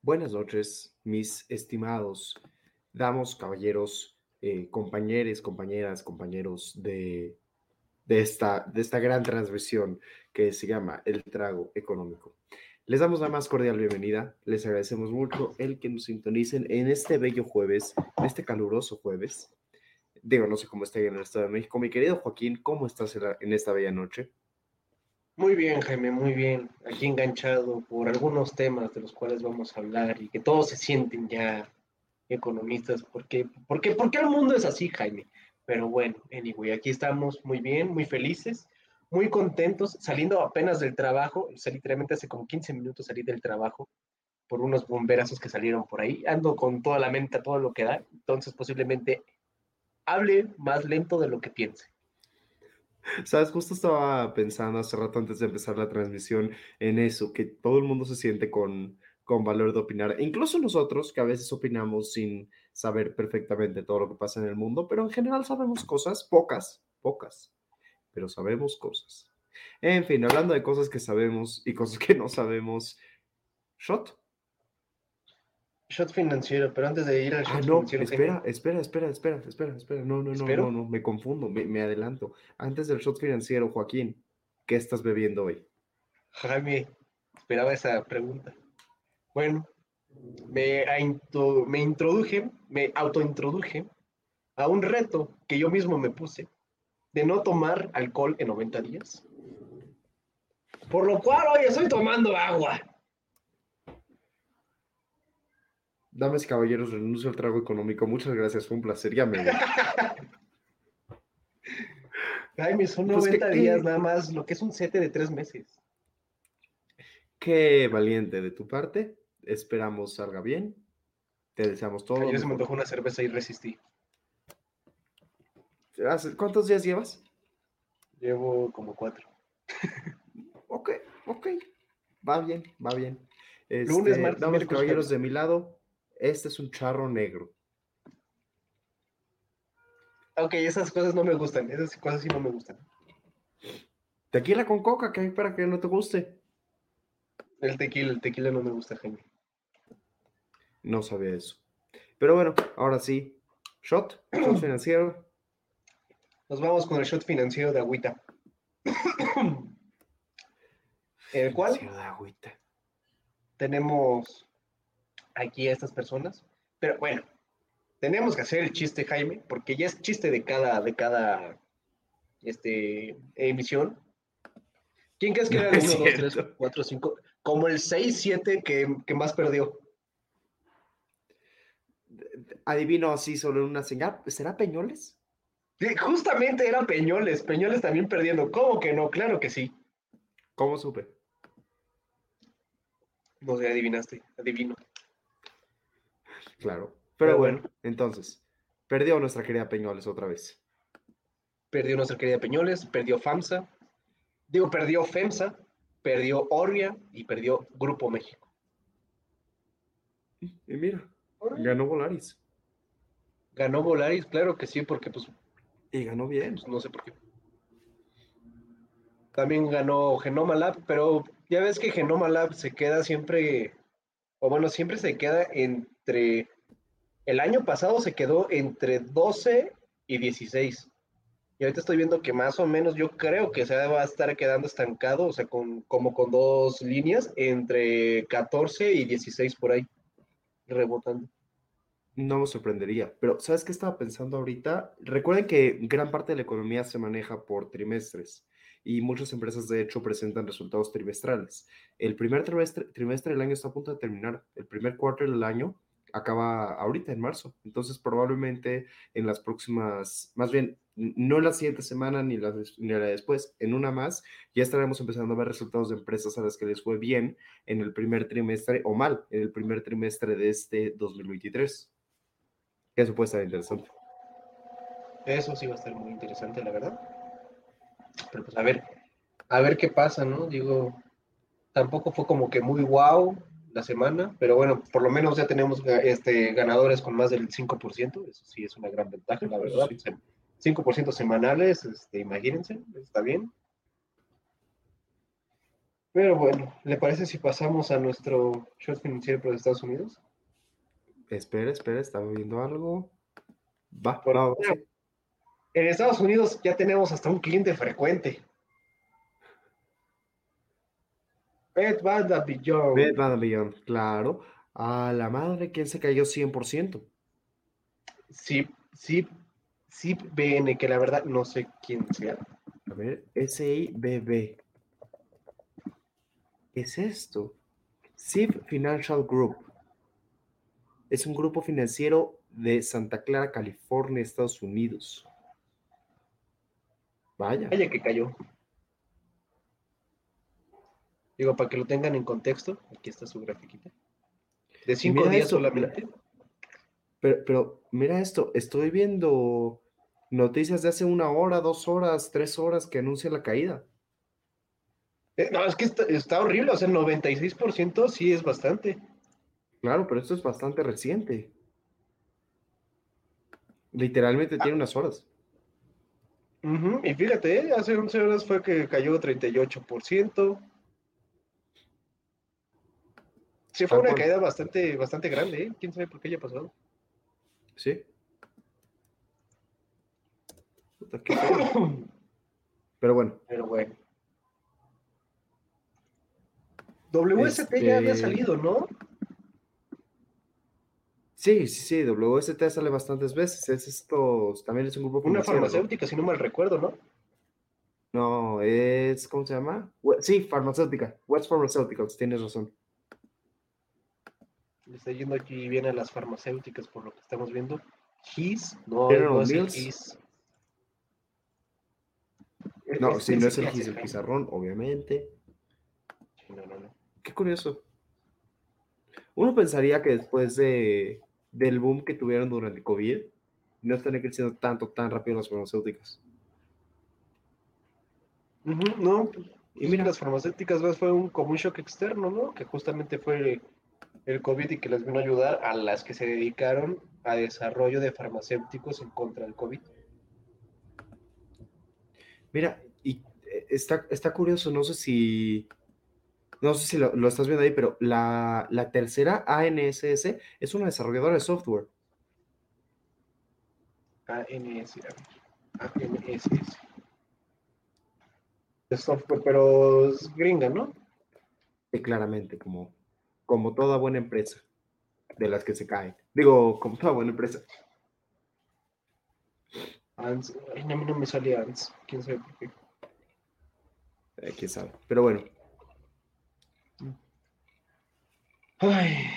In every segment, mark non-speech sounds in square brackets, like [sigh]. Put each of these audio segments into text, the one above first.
Buenas noches, mis estimados damos, caballeros, eh, compañeros, compañeras, compañeros de, esta, de esta gran transmisión que se llama El Trago Económico. Les damos la más cordial bienvenida, les agradecemos mucho el que nos sintonicen en este bello jueves, en este caluroso jueves. Digo, no sé cómo está en el Estado de México. Mi querido Joaquín, ¿cómo estás en esta bella noche? Muy bien, Jaime, muy bien. Aquí enganchado por algunos temas de los cuales vamos a hablar y que todos se sienten ya economistas. porque porque porque el mundo es así, Jaime? Pero bueno, anyway, aquí estamos muy bien, muy felices, muy contentos, saliendo apenas del trabajo. Salí literalmente hace como 15 minutos salí del trabajo por unos bomberazos que salieron por ahí. Ando con toda la mente, todo lo que da. Entonces posiblemente hable más lento de lo que piense. Sabes, justo estaba pensando hace rato antes de empezar la transmisión en eso, que todo el mundo se siente con, con valor de opinar, incluso nosotros que a veces opinamos sin saber perfectamente todo lo que pasa en el mundo, pero en general sabemos cosas, pocas, pocas, pero sabemos cosas. En fin, hablando de cosas que sabemos y cosas que no sabemos, Shot, Shot financiero, pero antes de ir al ah, shot ah, no, financiero. Espera, espera, espera, espera, espera, espera. No, no, no, no, no, me confundo, me, me, adelanto. Antes del shot financiero, Joaquín, ¿qué estás bebiendo hoy? Jaime, esperaba esa pregunta. Bueno, me, me introduje, me autointroduje a un reto que yo mismo me puse de no tomar alcohol en 90 días. Por lo cual hoy estoy tomando agua. Damas y caballeros, renuncio al trago económico. Muchas gracias, fue un placer. Ya me voy. [laughs] Jaime, son 90 pues días nada más, lo que es un sete de tres meses. Qué valiente de tu parte. Esperamos salga bien. Te deseamos todo. Ayer se me antojó una cerveza y resistí. ¿Cuántos días llevas? Llevo como cuatro. ok, ok. Va bien, va bien. Lunes, este, martes, damas y caballeros de mi lado, este es un charro negro. Ok, esas cosas no me gustan. Esas cosas sí no me gustan. Tequila con coca, que hay para que no te guste. El tequila, el tequila no me gusta, Jaime. No sabía eso. Pero bueno, ahora sí. Shot, shot [clears throat] financiero. Nos vamos con el shot financiero de agüita. [clears throat] el cual de agüita. tenemos aquí a estas personas. Pero bueno, tenemos que hacer el chiste, Jaime, porque ya es chiste de cada, de cada este, emisión. ¿Quién crees que era el 1, 2, 3, 4, 5? Como el 6, 7 que, que más perdió. Adivino así sobre una señal. ¿Será Peñoles? Sí, justamente era Peñoles. Peñoles también perdiendo. ¿Cómo que no? Claro que sí. ¿Cómo supe? No sé, adivinaste. Adivino. Claro. Pero, bueno, entonces, perdió nuestra querida Peñoles otra vez. Perdió nuestra querida Peñoles, perdió FAMSA, digo, perdió FEMSA, perdió Orbia y perdió Grupo México. Y mira, ganó Volaris. Ganó Volaris, claro que sí, porque pues... Y ganó bien. Pues, no sé por qué. También ganó Genoma Lab, pero ya ves que Genoma Lab se queda siempre, o bueno, siempre se queda entre el año pasado se quedó entre 12 y 16. Y ahorita estoy viendo que más o menos yo creo que se va a estar quedando estancado, o sea, con, como con dos líneas, entre 14 y 16 por ahí, rebotando. No me sorprendería, pero ¿sabes qué estaba pensando ahorita? Recuerden que gran parte de la economía se maneja por trimestres y muchas empresas de hecho presentan resultados trimestrales. El primer trimestre, trimestre del año está a punto de terminar, el primer cuarto del año acaba ahorita en marzo, entonces probablemente en las próximas, más bien no la siguiente semana ni la, después, en una más, ya estaremos empezando a ver resultados de empresas a las que les fue bien en el primer trimestre o mal en el primer trimestre de este 2023. Eso puede estar interesante. Eso sí va a estar muy interesante, la verdad. Pero pues a ver, a ver qué pasa, ¿no? Digo, tampoco fue como que muy wow la semana, pero bueno, por lo menos ya tenemos este, ganadores con más del 5%, eso sí es una gran ventaja, la verdad. 5% semanales, este, imagínense, está bien. Pero bueno, ¿le parece si pasamos a nuestro short financiero por Estados Unidos? Espera, espera, estaba viendo algo. Va, Por- va. En Estados Unidos ya tenemos hasta un cliente frecuente. Bath and Beyond. Beyond, claro. A la madre, ¿quién se cayó 100%? Sí, sí, sí, BN, que la verdad no sé quién sea. A ver, SIBB. ¿Qué es esto? SIB Financial Group. Es un grupo financiero de Santa Clara, California, Estados Unidos. Vaya. Vaya que cayó. Digo, para que lo tengan en contexto, aquí está su grafiquita. De cinco días esto, solamente. Pero, pero mira esto, estoy viendo noticias de hace una hora, dos horas, tres horas que anuncia la caída. Eh, no, es que está, está horrible, o sea, el 96% sí es bastante. Claro, pero esto es bastante reciente. Literalmente tiene unas horas. Ujú, Y fíjate, eh, hace 11 horas fue que cayó 38%. Sí, fue una caída bastante, bastante grande, ¿eh? ¿Quién sabe por qué haya pasado? ¿Sí? [coughs] Pero bueno, Pero bueno. WST ya había Este- salido, ¿no? sí, sí, sí, WST sale bastantes veces. Es esto, también es un grupo Una farmacéutica, si no mal recuerdo, ¿no? No, es, ¿cómo se llama? Sí, farmacéutica. West Pharmaceuticals, tienes razón. Le está yendo aquí bien a las farmacéuticas por lo que estamos viendo. His, no, no es el. His. No, si no es el Gis, el pizarrón, obviamente. No, no, no. Qué curioso. Uno pensaría que después de, del boom que tuvieron durante COVID, no están creciendo tanto, tan rápido las farmacéuticas. No, Y mira. las farmacéuticas fue un, como un shock externo, ¿no? Que justamente fue el COVID y que les vino a ayudar a las que se dedicaron a desarrollo de farmacéuticos en contra del COVID. Mira, y eh, está, está curioso, no sé si, no sé si lo, lo estás viendo ahí, pero la, la tercera ANSS es una desarrolladora de software. ANS, ANSS. De software, pero es gringa, ¿no? Eh, claramente, como, como toda buena empresa de las que se caen. Digo, como toda buena empresa. ANS, a mí no me sale ANS, quién sabe por qué. eh, quién sabe. Pero bueno, Ay.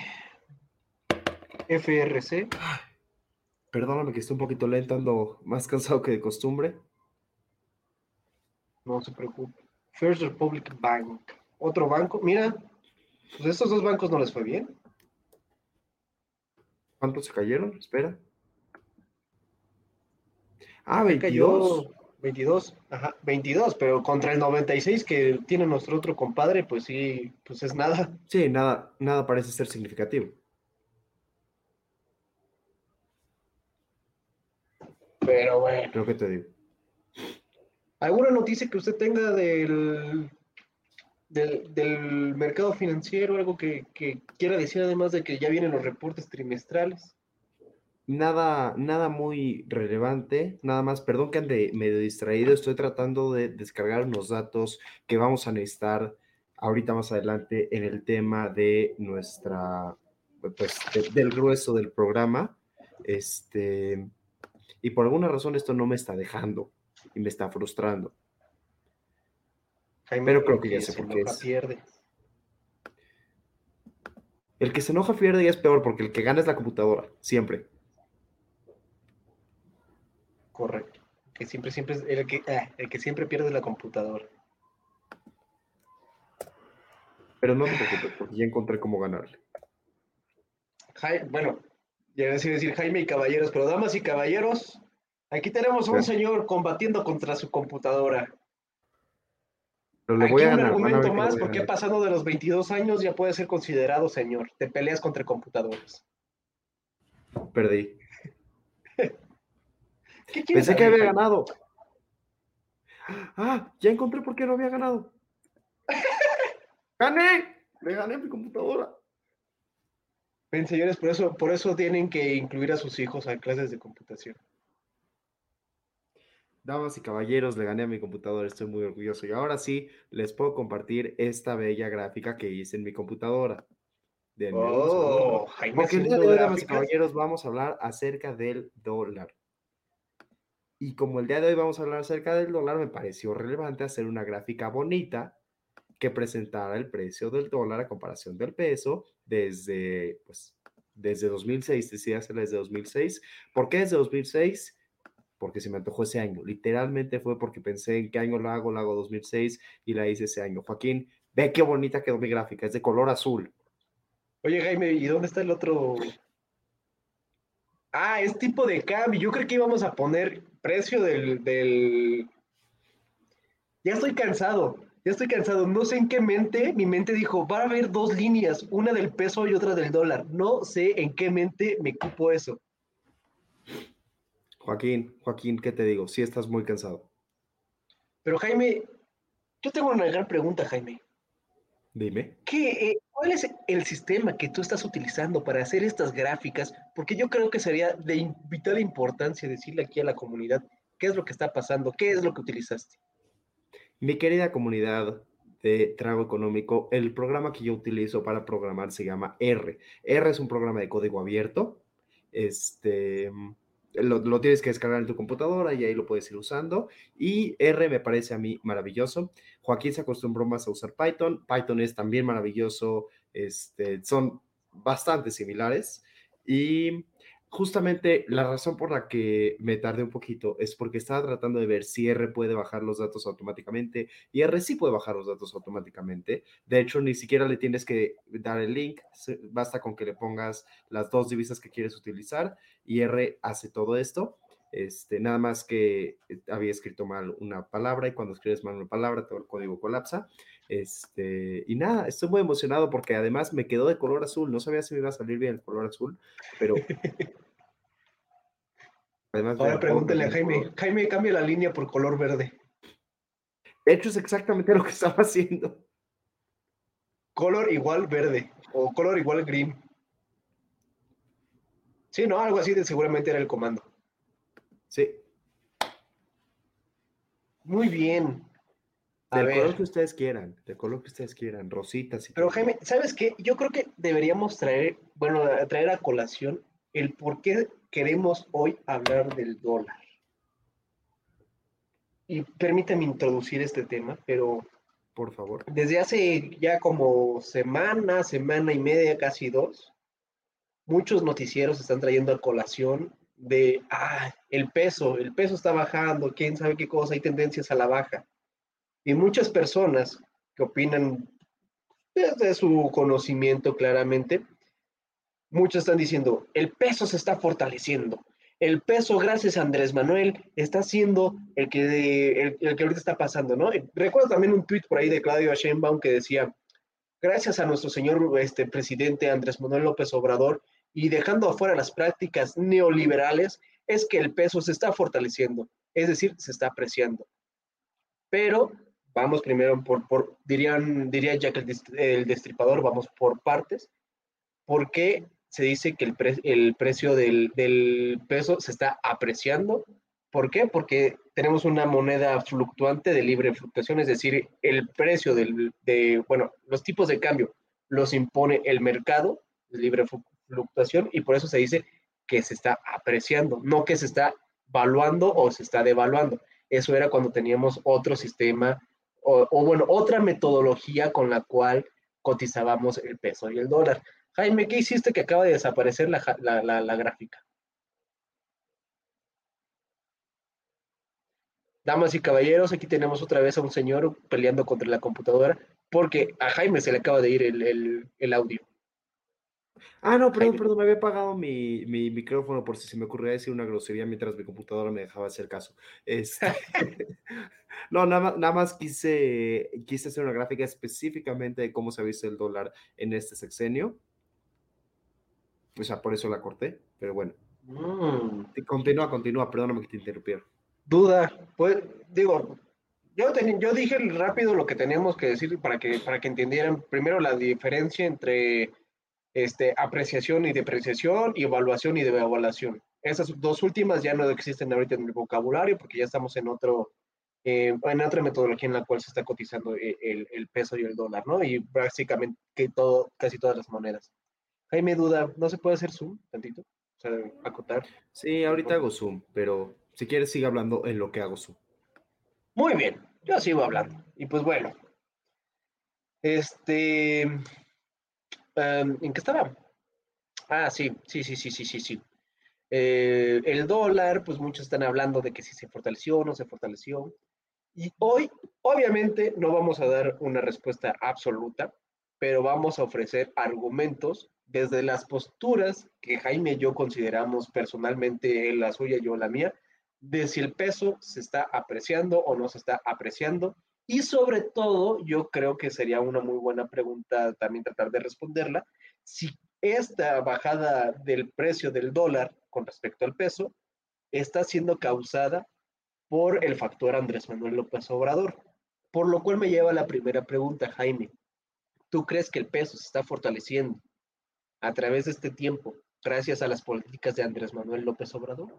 FRC, perdóname que esté un poquito lento, ando más cansado que de costumbre. no se preocupe. First Republic Bank, otro banco. Mira, pues estos dos bancos no les fue bien. ¿Cuántos se cayeron? Espera. Ah, Acá 22. cayó 22, ajá, 22, pero contra el 96 que tiene nuestro otro compadre, pues sí, pues es nada. Sí, nada, nada parece ser significativo. Pero bueno. Creo que te digo. ¿Alguna noticia que usted tenga del, del, del mercado financiero? Algo que, que quiera decir además de que ya vienen los reportes trimestrales. Nada, nada muy relevante, nada más, perdón que ande medio distraído, estoy tratando de descargar unos datos que vamos a necesitar ahorita más adelante en el tema de nuestra, pues, de- del grueso del programa. Este, y por alguna razón esto no me está dejando y me está frustrando. Jaime, Pero creo que ya sé por qué es. pierde. El que se enoja pierde y es peor porque el que gana es la computadora, siempre. Correcto. Que siempre, siempre es el que, ah, el que siempre pierde es la computadora. Pero no te preocupes porque ya encontré cómo ganarle. Bueno, ya iba a decir, Jaime y caballeros, pero damas y caballeros, aquí tenemos a un señor combatiendo contra su computadora. Pero le Aquí voy a un ganar. a argumento más, porque pasando de los 22 años ya puede ser considerado señor. Te peleas contra computadoras. Perdí. [laughs] ¿Qué Pensé que había ganado. Ah, ya encontré por qué no había ganado. [laughs] ¡Gané! Le gané a mi computadora. Ven, señores, por eso, por eso tienen que incluir a sus hijos a clases de computación. Damas y caballeros, le gané a mi computadora, estoy muy orgulloso. Y ahora sí, les puedo compartir esta bella gráfica que hice en mi computadora. Un Oh, Porque el día de hoy, damas y caballeros, vamos a hablar acerca del dólar. Y como el día de hoy vamos a hablar acerca del dólar, me pareció relevante hacer una gráfica bonita que presentara el precio del dólar a comparación del peso desde, pues, desde 2006, decidí hacerla desde 2006. ¿Por qué desde 2006? Porque se me antojó ese año. Literalmente fue porque pensé en qué año lo hago, lo hago 2006 y la hice ese año. Joaquín, ve qué bonita quedó mi gráfica, es de color azul. Oye, Jaime, ¿y dónde está el otro? Ah, es tipo de cambio. Yo creo que íbamos a poner precio del, del... Ya estoy cansado, ya estoy cansado. No sé en qué mente, mi mente dijo, va a haber dos líneas, una del peso y otra del dólar. No sé en qué mente me cupo eso. Joaquín, Joaquín, ¿qué te digo? Sí estás muy cansado. Pero Jaime, yo tengo una gran pregunta, Jaime. Dime. ¿Qué, eh, ¿Cuál es el sistema que tú estás utilizando para hacer estas gráficas? Porque yo creo que sería de vital importancia decirle aquí a la comunidad qué es lo que está pasando, qué es lo que utilizaste. Mi querida comunidad de Trago Económico, el programa que yo utilizo para programar se llama R. R es un programa de código abierto. Este, lo, tienes que descargar en tu computadora y ahí lo puedes ir usando. Y R me parece a mí maravilloso. Joaquín se acostumbró más a usar Python. Python es también maravilloso. Este, son bastante similares. Y justamente la razón por la que me tardé un poquito es porque estaba tratando de ver si R puede bajar los datos automáticamente y R sí puede bajar los datos automáticamente. De hecho, ni siquiera le tienes que dar el link, basta con que le pongas las dos divisas que quieres utilizar y R hace todo esto. Este, nada más que eh, había escrito mal una palabra y cuando escribes mal una palabra todo el código colapsa. Este, y nada, estoy muy emocionado porque además me quedó de color azul. No sabía si me iba a salir bien el color azul, pero además Ahora pregúntale a Jaime. color. Jaime, cambia la línea por color verde. De hecho, es exactamente lo que estaba haciendo. Color igual verde o color igual green. Sí, no, algo así de seguramente era el comando. Sí, Muy bien. Del color ver, que ustedes quieran, del color que ustedes quieran, rositas y pero. Jaime, ¿sabes qué? Yo creo que deberíamos traer, bueno, traer a colación el por qué queremos hoy hablar del dólar. Y permítame introducir este tema, pero Por favor. desde hace ya como semana, semana y media, casi dos, muchos noticieros están trayendo a colación de, ah, el peso, el peso está bajando, quién sabe qué cosa, hay tendencias a la baja. Y muchas personas que opinan desde su conocimiento claramente, muchos están diciendo, el peso se está fortaleciendo. El peso, gracias a Andrés Manuel, está siendo el que, el, el que ahorita está pasando, ¿no? Recuerdo también un tuit por ahí de Claudio Sheinbaum que decía, gracias a nuestro señor este, presidente Andrés Manuel López Obrador y dejando afuera las prácticas neoliberales, es que el peso se está fortaleciendo, es decir, se está apreciando. Pero vamos primero por, por dirían, diría Jack el, el destripador, vamos por partes. ¿Por qué se dice que el, pre- el precio del, del peso se está apreciando? ¿Por qué? Porque tenemos una moneda fluctuante de libre fluctuación, es decir, el precio del, de, bueno, los tipos de cambio los impone el mercado libre flu- fluctuación y por eso se dice que se está apreciando, no que se está valuando o se está devaluando. Eso era cuando teníamos otro sistema o, bueno, otra metodología con la cual cotizábamos el peso y el dólar. Jaime, ¿qué hiciste que acaba de desaparecer la, la gráfica? Damas y caballeros, aquí tenemos otra vez a un señor peleando contra la computadora porque a Jaime se le acaba de ir el, audio. Ah, no, perdón, perdón, me había apagado mi, micrófono por si se me ocurría decir una grosería mientras mi computadora me dejaba hacer caso. Este, [laughs] [laughs] no, nada, nada más quise, quise hacer una gráfica específicamente de cómo se ha visto el dólar en este sexenio. O sea, por eso la corté, pero bueno. Mm. Continúa, continúa, perdóname que te interrumpiera duda. Pues digo, yo, yo dije rápido lo que teníamos que decir para que, para que entendieran primero la diferencia entre este, apreciación y depreciación y evaluación y devaluación. Esas dos últimas ya no existen ahorita en el vocabulario porque ya estamos en otro, eh, en otra metodología en la cual se está cotizando e, el, el, peso y el dólar, ¿no? Y básicamente que todo, casi todas las monedas. Jaime, duda, ¿no se puede hacer zoom tantito? O sea, acotar. Sí, ahorita hago zoom, pero si quieres, sigue hablando en lo que hago su. Muy bien, yo sigo hablando. Y pues bueno, este, ¿en qué estaba? Ah, sí, sí, sí, sí, sí, sí, sí. Eh, el dólar, pues muchos están hablando de que si se fortaleció o no se fortaleció. Y hoy, obviamente, no vamos a dar una respuesta absoluta, pero vamos a ofrecer argumentos desde las posturas que Jaime y yo consideramos personalmente, la suya yo la mía, de si el peso se está apreciando o no se está apreciando. Y sobre todo, yo creo que sería una muy buena pregunta también tratar de responderla, si esta bajada del precio del dólar con respecto al peso está siendo causada por el factor Andrés Manuel López Obrador. Por lo cual me lleva a la primera pregunta, Jaime. ¿Tú crees que el peso se está fortaleciendo a través de este tiempo gracias a las políticas de Andrés Manuel López Obrador?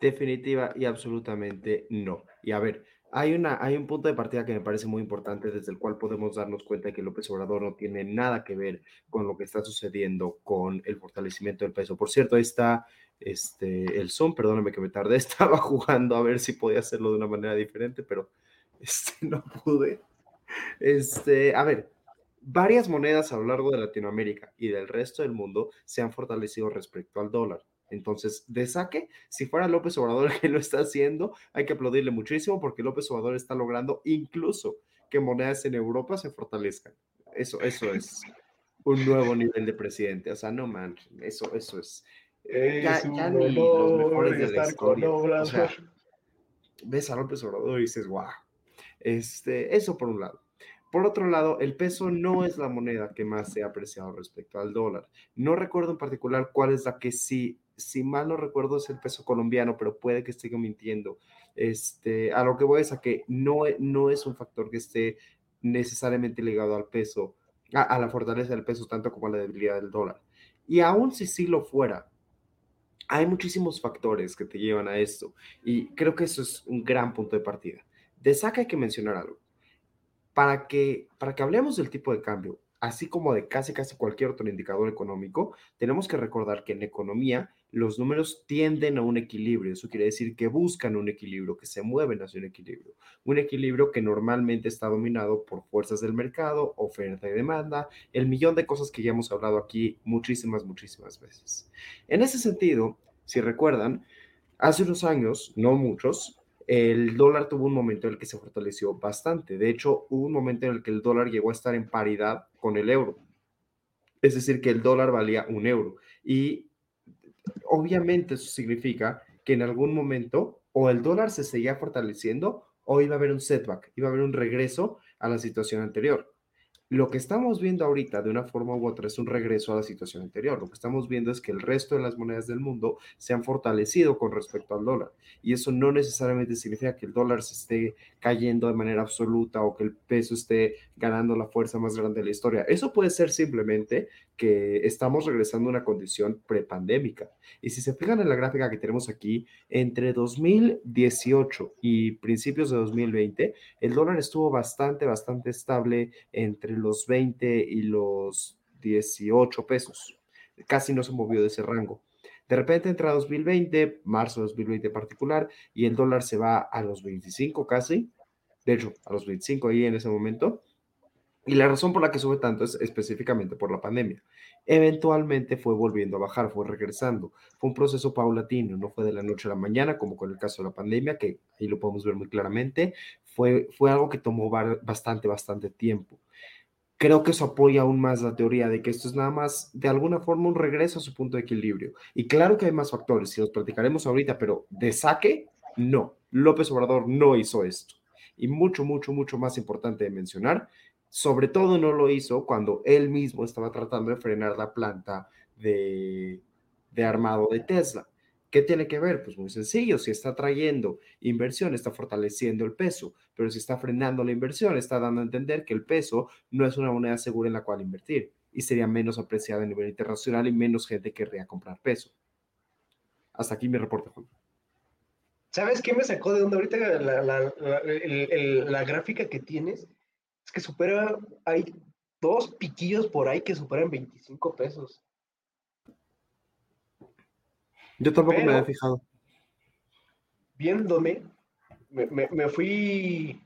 Definitiva y absolutamente no. Y a ver, hay, una, hay un punto de partida que me parece muy importante desde el cual podemos darnos cuenta de que López Obrador no tiene nada que ver con lo que está sucediendo con el fortalecimiento del peso. Por cierto, ahí está este, el Zoom, perdóname que me tardé, [laughs] estaba jugando a ver si podía hacerlo de una manera diferente, pero [laughs] este, no pude. Este, a ver, varias monedas a lo largo de Latinoamérica y del resto del mundo se han fortalecido respecto al dólar. Entonces, de saque, si fuera López Obrador [laughs] que lo está haciendo, hay que aplaudirle muchísimo porque López Obrador está logrando incluso que monedas en Europa se fortalezcan. Eso, eso es un nuevo nivel de presidente. O sea, no man, eso, eso es. ya, ni los mejores de la historia. O sea, ves a López Obrador y dices, wow. Este, eso por un lado. Por otro lado, el peso no es la moneda que más se ha apreciado respecto al dólar. No recuerdo en particular cuál es la que sí si mal no recuerdo es el peso colombiano, pero puede que esté mintiendo. Este, a lo que voy es a que no, e, no es un factor que esté necesariamente ligado al peso, a, la fortaleza del peso, tanto como a la debilidad del dólar. Y aún si sí lo fuera, hay muchísimos factores que te llevan a esto. Y creo que eso es un gran punto de partida. De saca hay que mencionar algo. Para que, para que hablemos del tipo de cambio, así como de casi casi cualquier otro indicador económico, tenemos que recordar que en economía los números tienden a un equilibrio. Eso quiere decir que buscan un equilibrio, que se mueven hacia un equilibrio. Un equilibrio que normalmente está dominado por fuerzas del mercado, oferta y demanda, el millón de cosas que ya hemos hablado aquí muchísimas, muchísimas veces. En ese sentido, si recuerdan, hace unos años, no muchos, el dólar tuvo un momento en el que se fortaleció bastante. De hecho, hubo un momento en el que el dólar llegó a estar en paridad con el euro. Es decir, que el dólar valía un euro. Y obviamente eso significa que en algún momento o el dólar se seguía fortaleciendo o iba a haber un setback, iba a haber un regreso a la situación anterior. Lo que estamos viendo ahorita de una forma u otra es un regreso a la situación anterior. Lo que estamos viendo es que el resto de las monedas del mundo se han fortalecido con respecto al dólar. Y eso no necesariamente significa que el dólar se esté cayendo de manera absoluta o que el peso esté ganando la fuerza más grande de la historia. Eso puede ser simplemente que estamos regresando a una condición prepandémica. Y si se fijan en la gráfica que tenemos aquí, entre 2018 y principios de 2020, el dólar estuvo bastante, bastante estable entre los 20 y los 18 pesos. Casi no se movió de ese rango. De repente entra 2020, marzo de 2020 en particular, y el dólar se va a los 25 casi, de hecho, a los 25 ahí en ese momento. Y la razón por la que sube tanto es específicamente por la pandemia. Eventualmente fue volviendo a bajar, fue regresando. Fue un proceso paulatino, no fue de la noche a la mañana, como con el caso de la pandemia, que ahí lo podemos ver muy claramente. Fue, fue algo que tomó bastante, bastante tiempo. Creo que eso apoya aún más la teoría de que esto es nada más, de alguna forma, un regreso a su punto de equilibrio. Y claro que hay más factores, si los platicaremos ahorita, pero de saque, no. López Obrador no hizo esto. Y mucho, mucho, mucho más importante de mencionar, sobre todo no lo hizo cuando él mismo estaba tratando de frenar la planta de, armado de Tesla. ¿Qué tiene que ver? Pues muy sencillo, si está trayendo inversión, está fortaleciendo el peso, pero si está frenando la inversión, está dando a entender que el peso no es una moneda segura en la cual invertir y sería menos apreciada a nivel internacional y menos gente querría comprar peso. Hasta aquí mi reporte, Juan. ¿Sabes qué me sacó de onda ahorita la gráfica que tienes? Es que supera, hay dos piquillos por ahí que superan 25 pesos. Yo tampoco me había fijado. Viéndome, me, fui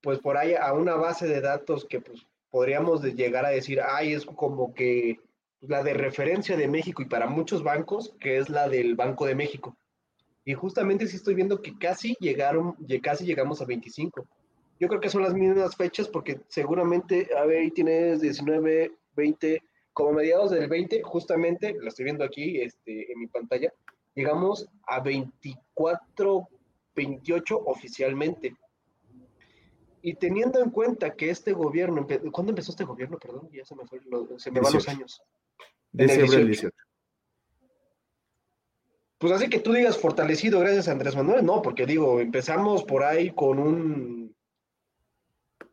pues por ahí a una base de datos que pues podríamos llegar a decir, ay, es como que la de referencia de México y para muchos bancos, que es la del Banco de México. Y justamente sí estoy viendo que casi llegaron, casi llegamos a 25. Yo creo que son las mismas fechas porque seguramente, a ver, ahí tienes 19, 20, como mediados del 20, justamente, lo estoy viendo aquí este, en mi pantalla, llegamos a 24, 28 oficialmente. Y teniendo en cuenta que este gobierno, ¿cuándo empezó este gobierno? Perdón, ya se me, fue, se me van los años. Diciembre del 18. Pues así que tú digas fortalecido gracias a Andrés Manuel, no, porque digo, empezamos por ahí con un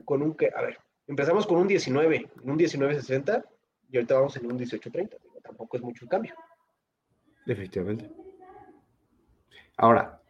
con un, a ver, empezamos con un 19, un 19.60 y ahorita vamos en un 18.30. Tampoco es mucho el cambio. Efectivamente. Ahora,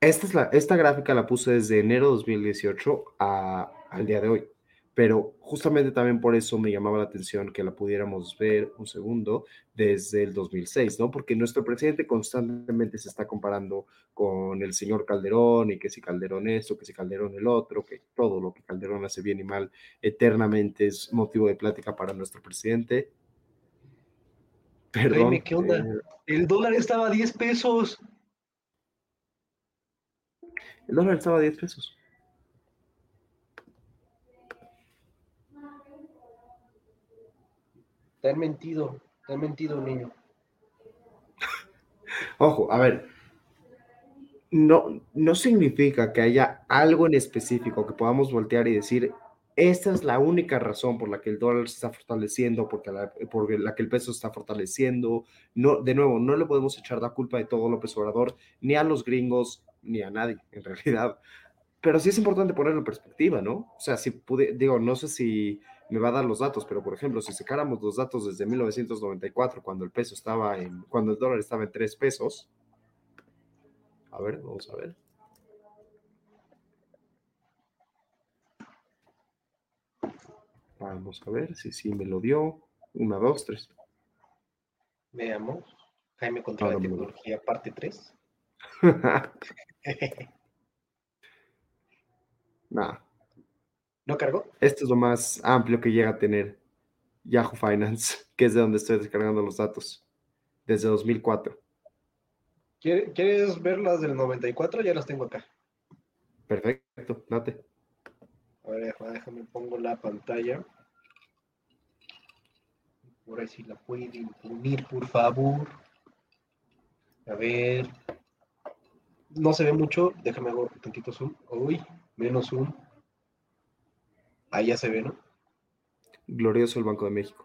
esta, es la, esta gráfica la puse desde enero de 2018 a, al día de hoy pero justamente también por eso me llamaba la atención que la pudiéramos ver un segundo desde el 2006, ¿no? Porque nuestro presidente constantemente se está comparando con el señor Calderón y que si Calderón esto, que si Calderón el otro, que todo lo que Calderón hace bien y mal eternamente es motivo de plática para nuestro presidente. Perdón. ¿qué onda? Eh, el dólar estaba a 10 pesos. El dólar estaba a 10 pesos. Te han mentido, te han mentido, niño. Ojo, a ver, no, no significa que haya algo en específico que podamos voltear y decir, esta es la única razón por la que el dólar se está fortaleciendo, porque la, por la que el peso se está fortaleciendo. No, de nuevo, no le podemos echar la culpa de todo López Obrador, ni a los gringos, ni a nadie, [laughs] en realidad. Pero sí es importante ponerlo en perspectiva, ¿no? O sea, si pude, digo, no sé si me va a dar los datos, pero por ejemplo, si sacáramos los datos desde 1994, cuando el peso estaba en, cuando el dólar estaba en 3 pesos, a ver, vamos a ver. Vamos a ver si sí me lo dio. Una, dos, tres. Veamos. Jaime contra la tecnología, parte 3. [laughs] [laughs] Nada. ¿No cargó? Esto es lo más amplio que llega a tener Yahoo Finance, [laughs] que es de donde estoy descargando los datos, desde 2004. ¿Quieres ver las del 94? Ya las tengo acá. Perfecto, date. A ver, déjame pongo la pantalla. Por ahí si la pueden unir, por favor. A ver. No se ve mucho. Déjame hago un tantito zoom. Uy, menos zoom. Ahí ya se ve, ¿no? Glorioso el Banco de México.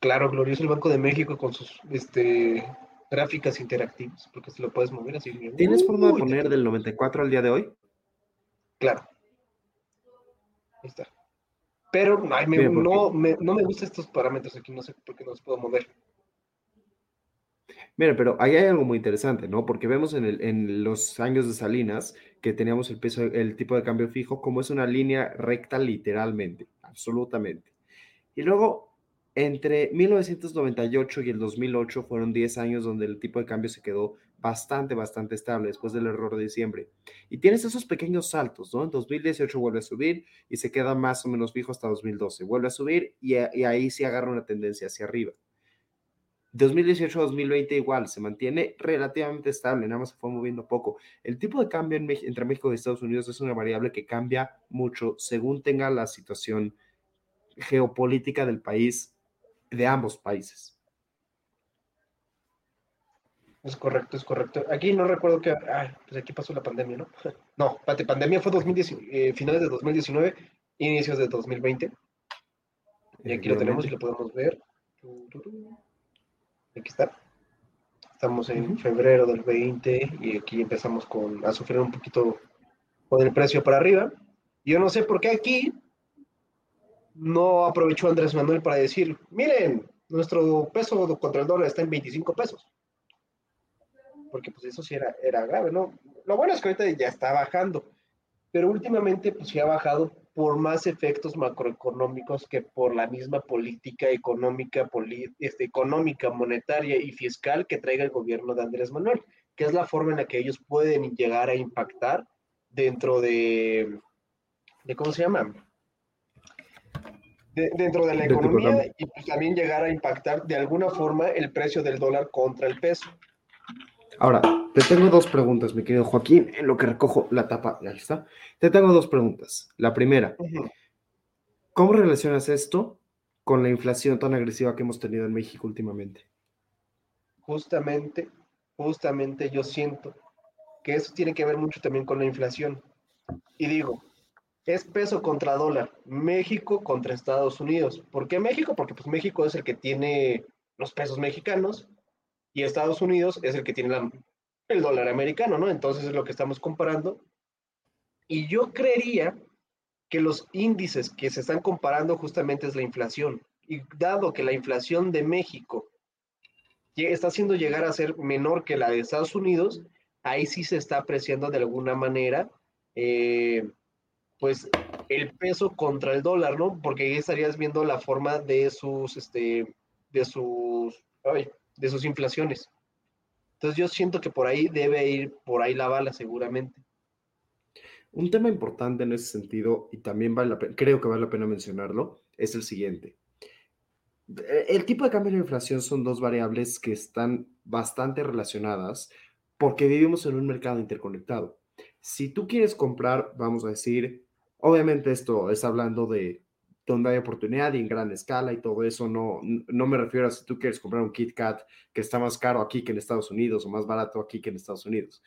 Claro, glorioso el Banco de México con sus este, gráficas interactivas, porque se lo puedes mover así. ¿Tienes forma de poner del 94 al día de hoy? Claro. Ahí está. Pero no, me, no me gustan estos parámetros aquí, no sé por qué no los puedo mover. Mira, pero ahí hay algo muy interesante, ¿no? Porque vemos en, los años de Salinas que teníamos el tipo de cambio fijo, como es una línea recta literalmente, absolutamente. Y luego Entre 1998 y el 2008 fueron 10 años donde el tipo de cambio se quedó bastante, bastante estable después del error de diciembre. Y tienes esos pequeños saltos, ¿no? En 2018 vuelve a subir y se queda más o menos fijo hasta 2012. Vuelve a subir y, y ahí sí agarra una tendencia hacia arriba. 2018-2020 igual, se mantiene relativamente estable, nada más se fue moviendo poco. El tipo de cambio entre México y Estados Unidos es una variable que cambia mucho según tenga la situación geopolítica del país, de ambos países. Es correcto, es correcto. Aquí no recuerdo que, ah, pues aquí pasó la pandemia, ¿no? [laughs] No, la pandemia fue 2019, eh, finales de 2019, inicios de 2020. Y aquí lo tenemos y lo podemos ver. Aquí está. Estamos en febrero del 20 y aquí empezamos con, a sufrir un poquito con el precio para arriba. Yo no sé por qué aquí no aprovechó Andrés Manuel para decir, miren, nuestro peso contra el dólar está en 25 pesos. Porque pues eso sí era, era grave, ¿no? Lo bueno es que ahorita ya está bajando, pero últimamente pues sí ha bajado por más efectos macroeconómicos que por la misma política económica, este, económica, monetaria y fiscal que traiga el gobierno de Andrés Manuel, que es la forma en la que ellos pueden llegar a impactar dentro de, de ¿cómo se llama? dentro de la economía y pues también llegar a impactar de alguna forma el precio del dólar contra el peso. Ahora, te tengo dos preguntas, mi querido Joaquín, en lo que recojo la tapa, ahí está. Te tengo dos preguntas. La primera, ¿cómo relacionas esto con la inflación tan agresiva que hemos tenido en México últimamente? Justamente, justamente yo siento que eso tiene que ver mucho también con la inflación. Y digo, es peso contra dólar, México contra Estados Unidos. ¿Por qué México? Porque pues México es el que tiene los pesos mexicanos y Estados Unidos es el que tiene el dólar americano, ¿no? Entonces es lo que estamos comparando. Y yo creería que los índices que se están comparando justamente es la inflación. Y dado que la inflación de México está haciendo llegar a ser menor que la de Estados Unidos, ahí sí se está apreciando de alguna manera, eh, pues, el peso contra el dólar, ¿no? Porque ahí estarías viendo la forma de sus, este, de sus, ay, de sus inflaciones. Entonces yo siento que por ahí debe ir por ahí la bala seguramente. Un tema importante en ese sentido, y también vale la pena, creo que vale la pena mencionarlo, es el siguiente. E, el tipo de cambio y la inflación son dos variables que están bastante relacionadas porque vivimos en un mercado interconectado. Si tú quieres comprar, vamos a decir, obviamente esto es hablando de donde hay oportunidad y en gran escala y todo eso. No, no me refiero a si tú quieres comprar un Kit Kat que está más caro aquí que en Estados Unidos o más barato aquí que en Estados Unidos.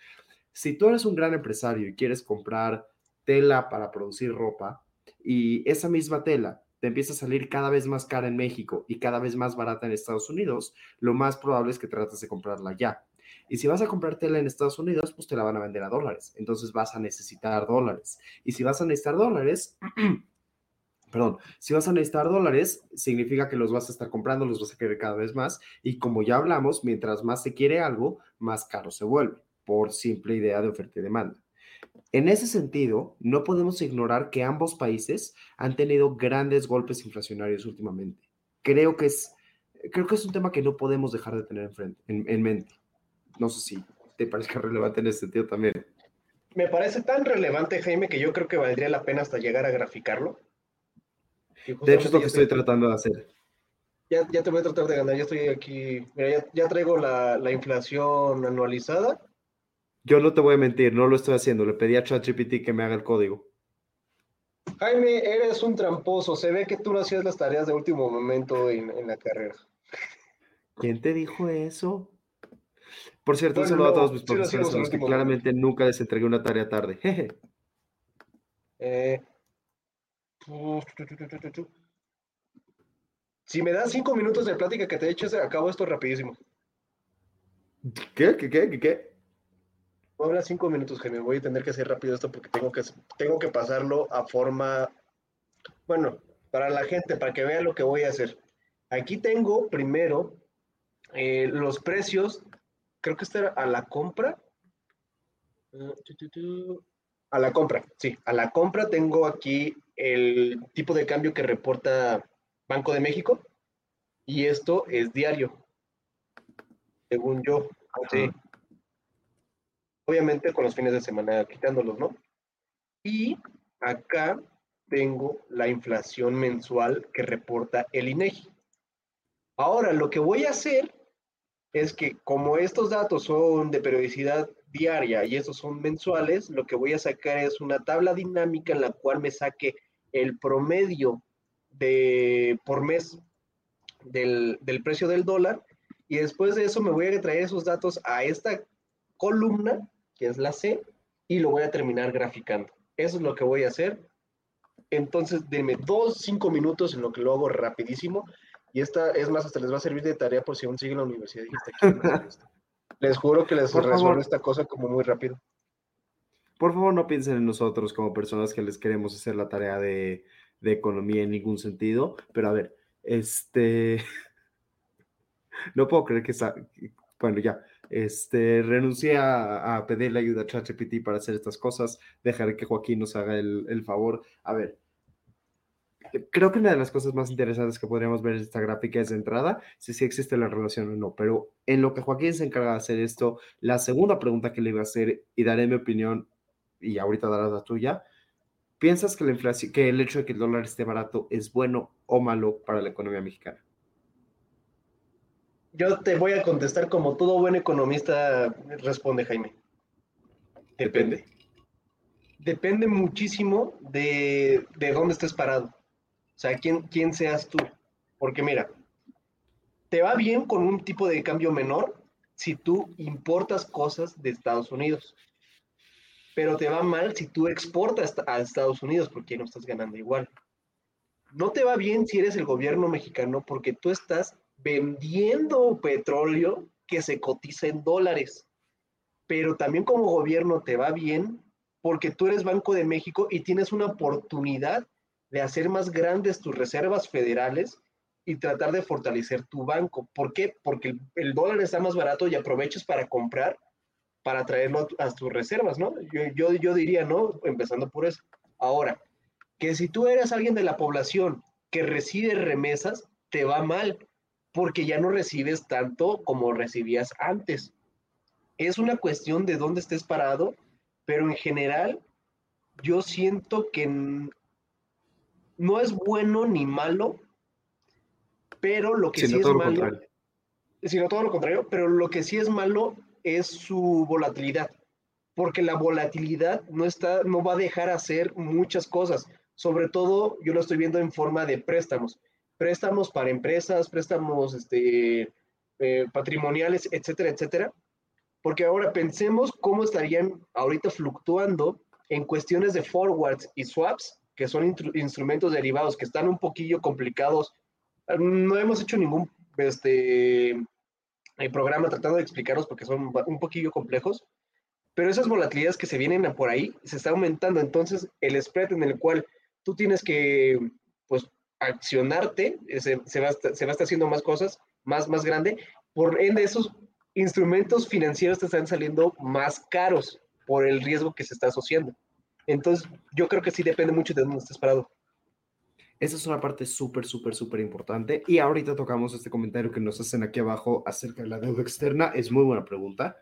Si tú eres un gran empresario y quieres comprar tela para producir ropa y esa misma tela te empieza a salir cada vez más cara en México y cada vez más barata en Estados Unidos, lo más probable es que trates de comprarla ya. Y si vas a comprar tela en Estados Unidos, pues te la van a vender a dólares. Entonces vas a necesitar dólares. Y si vas a necesitar dólares, [clears throat] perdón, si vas a necesitar dólares, significa que los vas a estar comprando, los vas a querer cada vez más. Y como ya hablamos, mientras más se quiere algo, más caro se vuelve, por simple idea de oferta y demanda. En ese sentido, no podemos ignorar que ambos países han tenido grandes golpes inflacionarios últimamente. Creo que es, creo que es un tema que no podemos dejar de tener en, en mente. No sé si te parece relevante en ese sentido también. Me parece tan relevante, Jaime, que yo creo que valdría la pena hasta llegar a graficarlo de hecho, es lo que estoy tratando de hacer. Ya, ya, te voy a tratar de ganar. Ya estoy aquí. Mira, ya, traigo la, la, inflación anualizada. Yo no te voy a mentir, no lo estoy haciendo. Le pedí a ChatGPT que me haga el código. Jaime, eres un tramposo. Se ve que tú no hacías las tareas de último momento en, en la carrera. ¿Quién te dijo eso? Por cierto, un saludo a todos mis profesores que claramente nunca les entregué una tarea tarde. [laughs] eh, si me das cinco minutos de plática que te eches, acabo esto rapidísimo. ¿Qué? ¿Qué? ¿Qué? ¿Qué? Voy a hablar cinco minutos, Jaime. Voy a tener que hacer rápido esto porque tengo que, tengo que pasarlo a forma, bueno, para la gente, para que vea lo que voy a hacer. Aquí tengo primero eh, los precios, creo que está a la compra. A la compra, sí, a la compra tengo aquí el tipo de cambio que reporta Banco de México. Y esto es diario, según yo. Sí. Obviamente con los fines de semana quitándolos, ¿no? Y acá tengo la inflación mensual que reporta el INEGI. Ahora, lo que voy a hacer es que como estos datos son de periodicidad diaria y estos son mensuales, lo que voy a sacar es una tabla dinámica en la cual me saque el promedio de por mes del, del precio del dólar y después de eso me voy a traer esos datos a esta columna, que es la C, y lo voy a terminar graficando. Eso es lo que voy a hacer. Entonces, denme dos, cinco minutos en lo que lo hago rapidísimo. Y esta, es más, hasta les va a servir de tarea por si aún siguen en la universidad y está aquí. [laughs] les juro que les resuelvo esta cosa como muy rápido. Por favor, no piensen en nosotros como personas que les queremos hacer la tarea de, de economía en ningún sentido. Pero a ver, este... [laughs] no puedo creer que está, bueno, ya, este, renuncié a, a pedirle ayuda a ChatGPT para hacer estas cosas, dejaré que Joaquín nos haga el, el, favor. A ver, creo que una de las cosas más interesantes que podríamos ver en esta gráfica es de entrada, si sí existe la relación o no, pero en lo que Joaquín se encarga de hacer esto, la segunda pregunta que le iba a hacer, y daré mi opinión, y ahorita darás la tuya, ¿piensas que la inflación, que el hecho de que el dólar esté barato es bueno o malo para la economía mexicana? Yo te voy a contestar como todo buen economista responde Jaime. Depende. Depende muchísimo de, de dónde estés parado. O sea, quién, quién seas tú. Porque mira, te va bien con un tipo de cambio menor si tú importas cosas de Estados Unidos. Pero te va mal si tú exportas a Estados Unidos porque no estás ganando igual. No te va bien si eres el gobierno mexicano porque tú estás vendiendo petróleo que se cotiza en dólares. Pero también como gobierno te va bien porque tú eres Banco de México y tienes una oportunidad de hacer más grandes tus reservas federales y tratar de fortalecer tu banco. ¿Por qué? Porque el, dólar está más barato y aprovechas para comprar, para traerlo a, tus reservas, ¿no? Yo, yo, yo diría, ¿no? Empezando por eso. Ahora, que si tú eres alguien de la población que recibe remesas, te va mal porque ya no recibes tanto como recibías antes. Es una cuestión de dónde estés parado, pero en general yo siento que no es bueno ni malo, pero lo que sí es malo, sino todo lo contrario, pero lo que sí es malo es su volatilidad, porque la volatilidad no está, no va a dejar hacer muchas cosas. Sobre todo, yo lo estoy viendo en forma de préstamos préstamos para empresas, préstamos este, eh, patrimoniales, etcétera, etcétera. Porque ahora pensemos cómo estarían ahorita fluctuando en cuestiones de forwards y swaps, que son instrumentos derivados que están un poquillo complicados. No hemos hecho ningún este, eh, programa tratando de explicarlos porque son un poquillo complejos, pero esas volatilidades que se vienen por ahí se está aumentando. Entonces, el spread en el cual tú tienes que pues, accionarte, se, se, va, se va a estar haciendo más cosas, más, más grande, por ende esos instrumentos financieros te están saliendo más caros por el riesgo que se está asociando. Entonces, yo creo que sí depende mucho de dónde estés parado. Esa es una parte súper, súper, súper importante. Y ahorita tocamos este comentario que nos hacen aquí abajo acerca de la deuda externa. Es muy buena pregunta.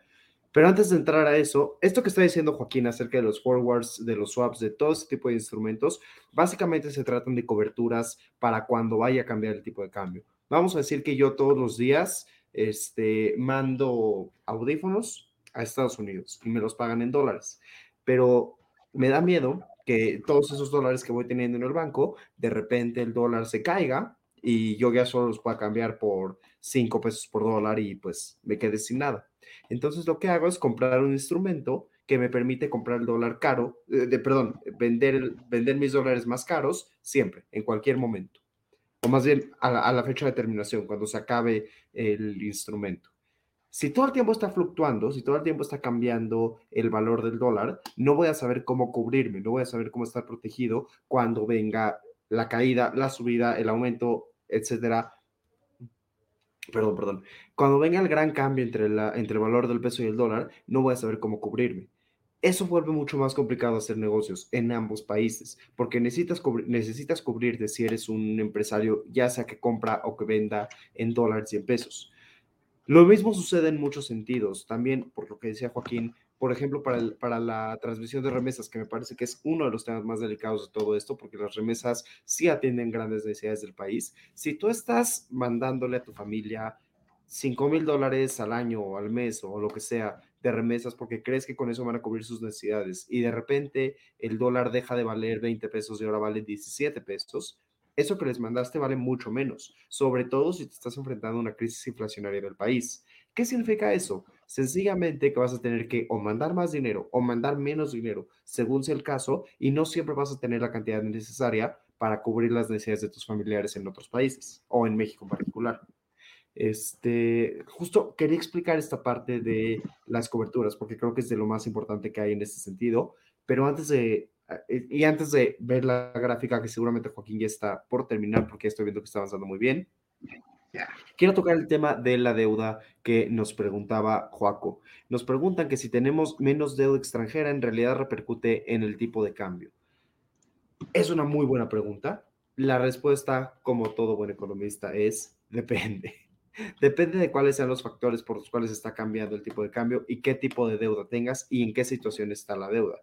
Pero antes de entrar a eso, esto que está diciendo Joaquín acerca de los forwards, de los swaps, de todo ese tipo de instrumentos, básicamente se tratan de coberturas para cuando vaya a cambiar el tipo de cambio. Vamos a decir que yo todos los días este, mando audífonos a Estados Unidos y me los pagan en dólares, pero me da miedo que todos esos dólares que voy teniendo en el banco, de repente el dólar se caiga y yo ya solo los pueda cambiar por 5 pesos por dólar y pues me quede sin nada. Entonces lo que hago es comprar un instrumento que me permite comprar el dólar caro, eh, de, perdón, vender, vender mis dólares más caros siempre, en cualquier momento. O más bien a la fecha de terminación, cuando se acabe el instrumento. Si todo el tiempo está fluctuando, si todo el tiempo está cambiando el valor del dólar, no voy a saber cómo cubrirme, no voy a saber cómo estar protegido cuando venga la caída, la subida, el aumento, etcétera, perdón, perdón, cuando venga el gran cambio entre, la, entre el valor del peso y el dólar, no voy a saber cómo cubrirme. eso vuelve mucho más complicado hacer negocios en ambos países, porque necesitas, necesitas cubrirte si eres un empresario, ya sea que compra o que venda en dólares y en pesos. Lo mismo sucede en muchos sentidos. También, por lo que decía Joaquín, por ejemplo, para, para la transmisión de remesas, que me parece que es uno de los temas más delicados de todo esto, porque las remesas sí atienden grandes necesidades del país. Si tú estás mandándole a tu familia 5 mil dólares al año o al mes o lo que sea de remesas porque crees que con eso van a cubrir sus necesidades y de repente el dólar deja de valer 20 pesos y ahora vale 17 pesos, eso que les mandaste vale mucho menos, sobre todo si te estás enfrentando a una crisis inflacionaria del país. ¿Qué significa eso? Sencillamente que vas a tener que o mandar más dinero o mandar menos dinero, según sea el caso, y no siempre vas a tener la cantidad necesaria para cubrir las necesidades de tus familiares en otros países o en México en particular. Este, justo quería explicar esta parte de las coberturas, porque creo que es de lo más importante que hay en este sentido, pero antes de, y antes de ver la gráfica, que seguramente Joaquín ya está por terminar, porque estoy viendo que está avanzando muy bien, quiero tocar el tema de la deuda que nos preguntaba Joaco. Nos preguntan que si tenemos menos deuda extranjera, en realidad repercute en el tipo de cambio. Es una muy buena pregunta. La respuesta, como todo buen economista, es depende. [laughs] Depende de cuáles sean los factores por los cuales está cambiando el tipo de cambio y qué tipo de deuda tengas y en qué situación está la deuda.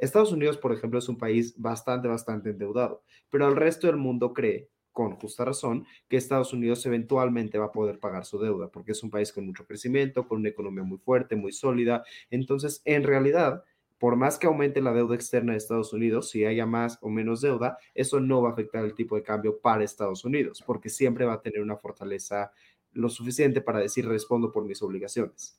Estados Unidos, por ejemplo, es un país bastante, bastante endeudado, pero el resto del mundo cree, con justa razón, que Estados Unidos eventualmente va a poder pagar su deuda, porque es un país con mucho crecimiento, con una economía muy fuerte, muy sólida. Entonces, en realidad, por más que aumente la deuda externa de Estados Unidos, si haya más o menos deuda, eso no va a afectar el tipo de cambio para Estados Unidos, porque siempre va a tener una fortaleza lo suficiente para decir respondo por mis obligaciones.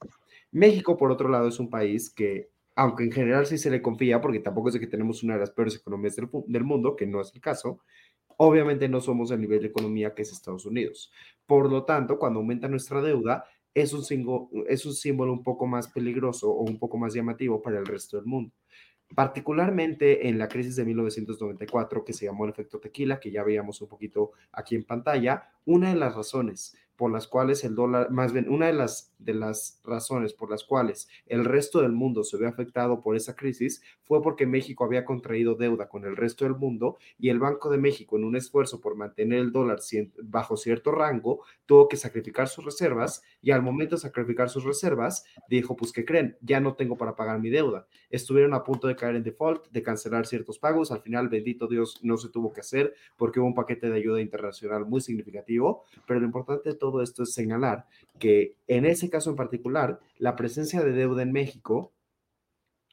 México, por otro lado, es un país que, aunque en general sí se le confía, porque tampoco es que tenemos una de las peores economías del, mundo, que no es el caso, obviamente no somos el nivel de economía que es Estados Unidos. Por lo tanto, cuando aumenta nuestra deuda, es un símbolo un poco más peligroso o un poco más llamativo para el resto del mundo particularmente en la crisis de 1994 que se llamó el efecto tequila, que ya veíamos un poquito aquí en pantalla, una de las razones por las cuales el dólar, más bien una de las, de las razones por las cuales el resto del mundo se ve afectado por esa crisis fue porque México había contraído deuda con el resto del mundo y el Banco de México en un esfuerzo por mantener el dólar bajo cierto rango tuvo que sacrificar sus reservas y al momento de sacrificar sus reservas dijo, pues que creen, ya no tengo para pagar mi deuda. Estuvieron a punto de caer en default, de cancelar ciertos pagos, al final, bendito Dios, no se tuvo que hacer porque hubo un paquete de ayuda internacional muy significativo, pero lo importante de todo esto es señalar que en ese caso en particular, la presencia de deuda en México,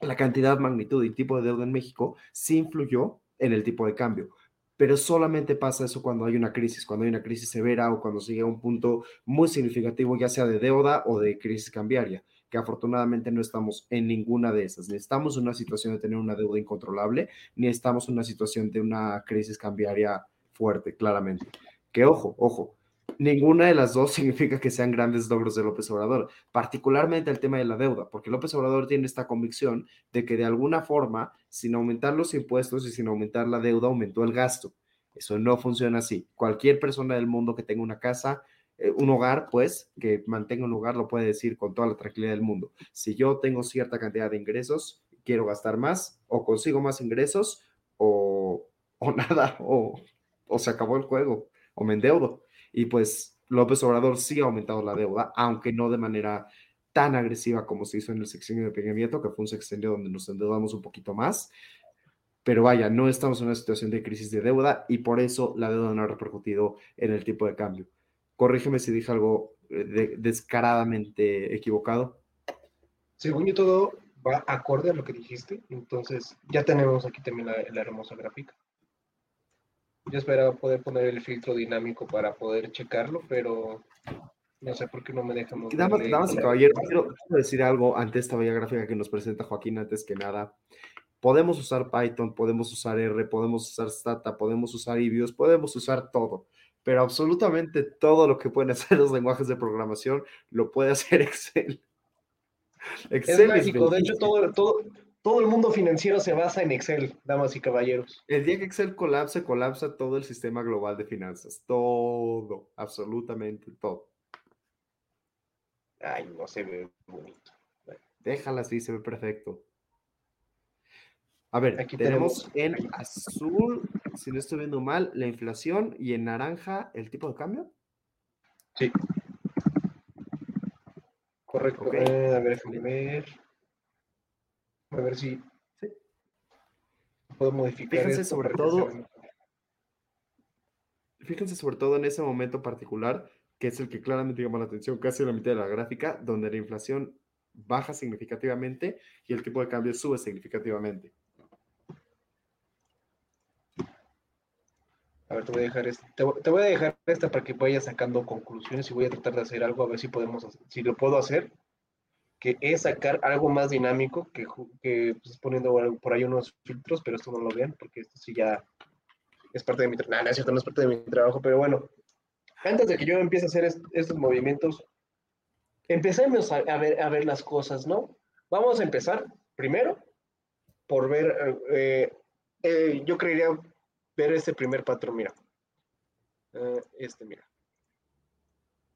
la cantidad, magnitud y tipo de deuda en México, sí influyó en el tipo de cambio. Pero solamente pasa eso cuando hay una crisis, cuando hay una crisis severa o cuando se llega a un punto muy significativo, ya sea de deuda o de crisis cambiaria, que afortunadamente no estamos en ninguna de esas. Ni estamos en una situación de tener una deuda incontrolable, ni estamos en una situación de una crisis cambiaria fuerte, claramente. Que ojo, ojo, ninguna de las dos [laughs] significa que sean grandes logros de López Obrador, particularmente el tema de la deuda, porque López Obrador tiene esta convicción de que de alguna forma, sin aumentar los impuestos y sin aumentar la deuda, aumentó el gasto. Eso no funciona así. Cualquier persona del mundo que tenga una casa, eh, un hogar, pues, que mantenga un hogar, lo puede decir con toda la tranquilidad del mundo. Si yo tengo cierta cantidad de ingresos, quiero gastar más, o consigo más ingresos, o, o [laughs] nada, o, o se acabó el juego, o me endeudo. Y pues López Obrador sí ha aumentado la deuda, aunque no de manera tan agresiva como se hizo en el sexenio de Peña Nieto, que fue un sexenio donde nos endeudamos un poquito más. Pero vaya, no estamos en una situación de crisis de deuda y por eso la deuda no ha repercutido en el tipo de cambio. Corrígeme si dije algo eh, descaradamente equivocado. Según yo, todo va acorde a lo que dijiste. Entonces, ya tenemos aquí también la hermosa gráfica. Yo esperaba poder poner el filtro dinámico para poder checarlo, pero no sé por qué no me dejan Damas, y caballeros, quiero, decir algo ante esta bella gráfica que nos presenta Joaquín antes que nada. Podemos usar Python, podemos usar R, podemos usar Stata, podemos usar IBIOS, podemos usar todo, pero absolutamente todo lo que pueden hacer [laughs] los lenguajes de programación lo puede hacer [laughs] Excel. Excel es mágico, de hecho todo, todo, todo el mundo financiero se basa en Excel, damas y caballeros. El día que Excel colapse, colapsa todo el sistema global de finanzas. Todo, absolutamente todo. Ay, no se ve bonito. Déjala así, se ve perfecto. A ver, Aquí tenemos, tenemos- en azul, si no estoy viendo mal, la inflación y en naranja el tipo de cambio. Sí. Correcto. Ok. Eh, a ver, déjame ver. A ver si Sí. puedo modificar. Fíjense esto sobre todo- Fíjense sobre todo en ese momento particular, que es el que claramente llama la atención, casi a la mitad de la gráfica, donde la inflación baja significativamente y el tipo de cambio sube significativamente. A ver, te voy a dejar esta, te, voy- te voy a dejar esta para que vayas sacando conclusiones y voy a tratar de hacer algo, a ver si podemos, hacer- si lo puedo hacer, que es sacar algo más dinámico, que, que pues, poniendo por ahí unos filtros, pero esto no lo vean, porque esto sí ya es parte de mi trabajo. No, no es cierto, no es parte de mi trabajo, pero bueno, antes de que yo empiece a hacer est- estos movimientos, empecemos a, a ver, a ver las cosas, ¿no? Vamos a empezar primero por ver, eh, eh, yo creería ver este primer patrón, mira. Eh, este, mira.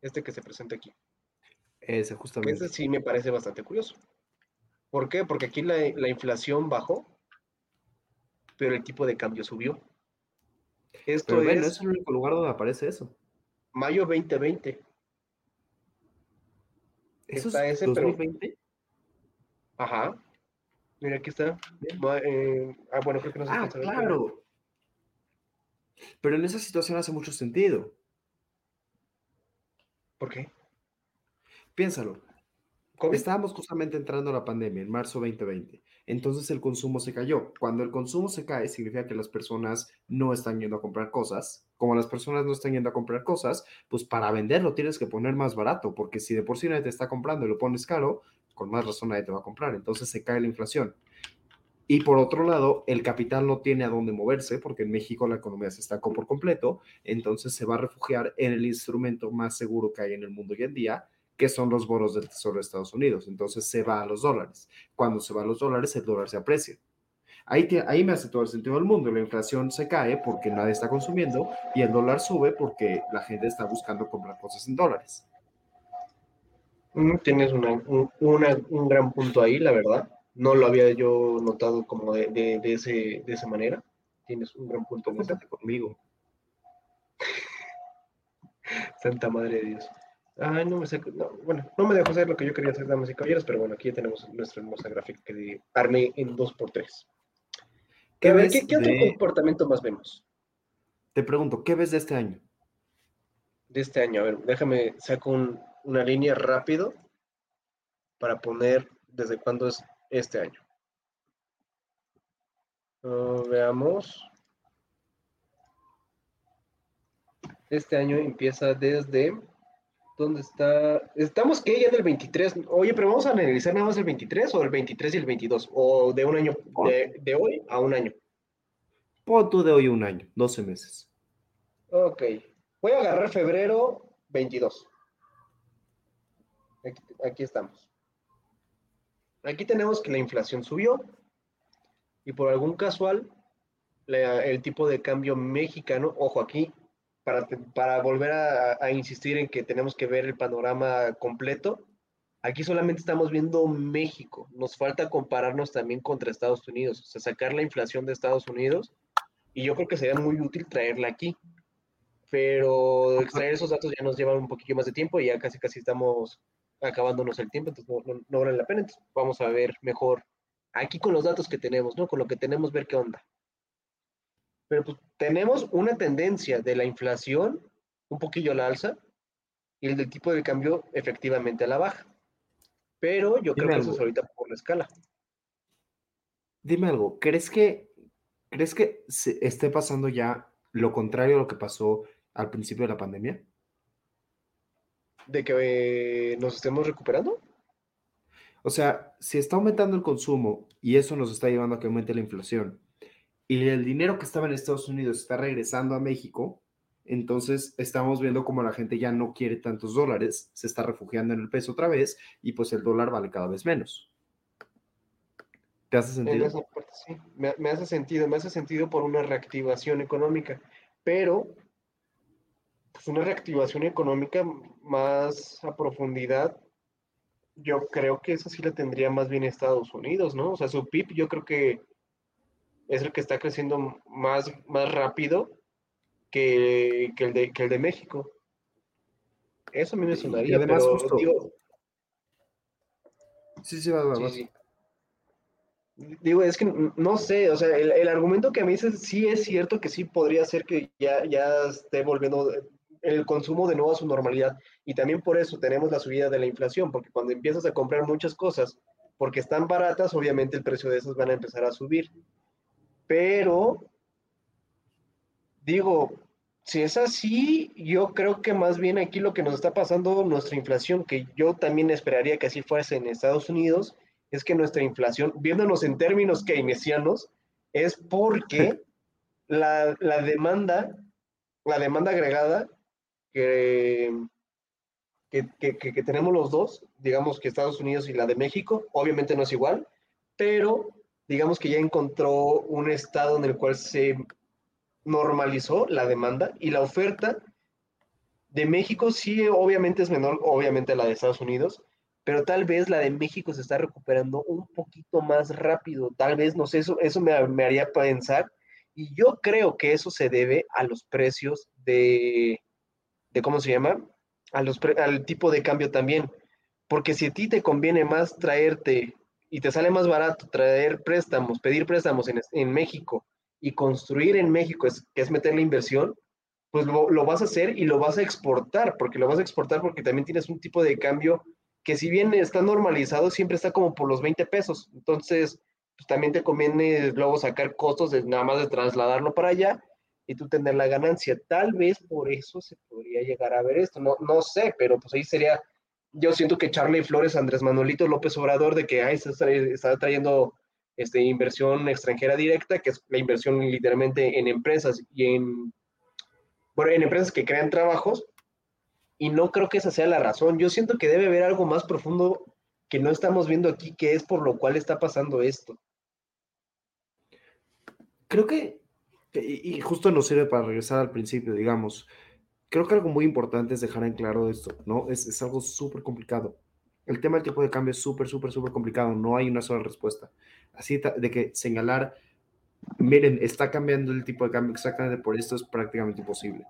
Este que se presenta aquí. Ese, justamente. Este sí me parece bastante curioso. ¿Por qué? Porque aquí la, la inflación bajó, pero el tipo de cambio subió. Esto Pero ven, no es es el único lugar donde aparece eso. mayo 2020. ¿Eso Está es ese, pero- 2020? Ajá. Mira, aquí está. Eh, ah, bueno, creo que no se Ah, pero- claro. Pero en esa situación hace mucho sentido. ¿Por qué? Piénsalo. COVID. Estábamos justamente entrando a la pandemia en marzo 2020. Entonces el consumo se cayó. Cuando el consumo se cae, significa que las personas no están yendo a comprar cosas. Como las personas no están yendo a comprar cosas, pues para venderlo tienes que poner más barato, porque si de por sí nadie te está comprando y lo pones caro, con más razón nadie te va a comprar. Entonces se cae la inflación. Y por otro lado, el capital no tiene a dónde moverse, porque en México la economía se estancó por completo. Entonces se va a refugiar en el instrumento más seguro que hay en el mundo hoy en día, que son los bonos del Tesoro de Estados Unidos. Entonces se va a los dólares. Cuando se va a los dólares, el dólar se aprecia. Ahí, te- ahí me hace todo el sentido del mundo. La inflación se cae porque nadie está consumiendo y el dólar sube porque la gente está buscando comprar cosas en dólares. Mm, Tienes una- un, una- un gran punto ahí, la verdad. No lo había yo notado como de, de, de ese, de esa manera. Tienes un gran punto. Júntate conmigo. [laughs] Santa Madre de Dios. Ay, no me saco, no, bueno, no me dejó hacer lo que yo quería hacer, damas y caballeros, pero bueno, aquí ya tenemos nuestra hermosa gráfica que armé en 2x3. ¿Qué A ver, ves ¿qué, qué otro de- comportamiento más vemos Te pregunto, ¿qué ves de este año? de este año? A ver, déjame, saco un- una línea rápido para poner desde cuándo es este año. Veamos. Este año empieza desde... ¿Dónde está? Estamos que ya del 23. Oye, pero vamos a analizar nada más el 23 o el 23 y el 22. O de un año, de, de hoy a un año. Pon tú de hoy un año, 12 meses. Ok. Voy a agarrar febrero 22. Aquí, aquí estamos. Aquí tenemos que la inflación subió y por algún casual la- el tipo de cambio mexicano, ojo aquí, para, para volver a, a insistir en que tenemos que ver el panorama completo, aquí solamente estamos viendo México. Nos falta compararnos también contra Estados Unidos, o sea, sacar la inflación de Estados Unidos y yo creo que sería muy útil traerla aquí pero extraer esos datos ya nos lleva un poquillo más de tiempo y ya casi casi estamos acabándonos el tiempo, entonces no, no, no vale la pena. Entonces vamos a ver mejor aquí con los datos que tenemos, ¿no? Con lo que tenemos, ver qué onda. Pero pues tenemos una tendencia de la inflación un poquillo a la alza y el del tipo de cambio efectivamente a la baja. Pero yo creo que eso es ahorita por la escala. Dime algo, ¿crees que, ¿crees que se esté pasando ya lo contrario a lo que pasó al principio de la pandemia? De que eh, nos estemos recuperando. O sea, si está aumentando el consumo y eso nos está llevando a que aumente la inflación y el dinero que estaba en Estados Unidos está regresando a México, entonces estamos viendo como la gente ya no quiere tantos dólares, se está refugiando en el peso otra vez y pues el dólar vale cada vez menos. ¿Te hace En sentido? esa parte sí, me, me hace sentido, me hace sentido por una reactivación económica, pero pues una reactivación económica más a profundidad, yo creo que esa sí la tendría más bien Estados Unidos, ¿no? O sea, su PIB yo creo que es el que está creciendo más, más rápido que, que el de, que el de México. Eso a mí me sonaría. Y además, pero, justo- digo, Sí, sí, va, va, Sí, va. sí. Digo, es que no sé, o sea, el, el argumento que me dices sí es cierto que sí podría ser que ya, ya esté volviendo el consumo de nuevo a su normalidad. Y también por eso tenemos la subida de la inflación, porque cuando empiezas a comprar muchas cosas porque están baratas, obviamente el precio de esas van a empezar a subir. Pero, digo, si es así, yo creo que más bien aquí lo que nos está pasando, nuestra inflación, que yo también esperaría que así fuese en Estados Unidos, es que nuestra inflación, viéndonos en términos keynesianos, es porque la, la demanda, la demanda agregada que, que, que- que- que tenemos los dos, digamos que Estados Unidos y la de México, obviamente no es igual, pero digamos que ya encontró un estado en el cual se normalizó la demanda y la oferta de México sí obviamente es menor, obviamente la de Estados Unidos, pero tal vez la de México se está recuperando un poquito más rápido, tal vez, no sé, eso, eso me, me haría pensar, y yo creo que eso se debe a los precios de, de ¿cómo se llama? A los al tipo de cambio también, porque si a ti te conviene más traerte y te sale más barato traer préstamos, pedir préstamos en, en México y construir en México, es, que es meter la inversión, pues lo, lo vas a hacer y lo vas a exportar, porque lo vas a exportar porque también tienes un tipo de cambio que si bien está normalizado, siempre está como por los 20 pesos. Entonces, pues también te conviene luego sacar costos de nada más de trasladarlo para allá y tú tener la ganancia. Tal vez por eso se podría llegar a ver esto. No, no sé, pero pues ahí sería, yo siento que Charlie Flores, Andrés Manuelito López Obrador, de que se está, está trayendo este, inversión extranjera directa, que es la inversión literalmente en empresas y en, bueno, en empresas que crean trabajos, y no creo que esa sea la razón. Yo siento que debe haber algo más profundo que no estamos viendo aquí, que es por lo cual está pasando esto. Creo que, y justo nos sirve para regresar al principio, digamos, creo que algo muy importante es dejar en claro esto, ¿no? Es, algo súper complicado. El tema del tipo de cambio es súper, súper, súper complicado, no hay una sola respuesta. Así de que señalar, miren, está cambiando el tipo de cambio exactamente por esto es prácticamente imposible.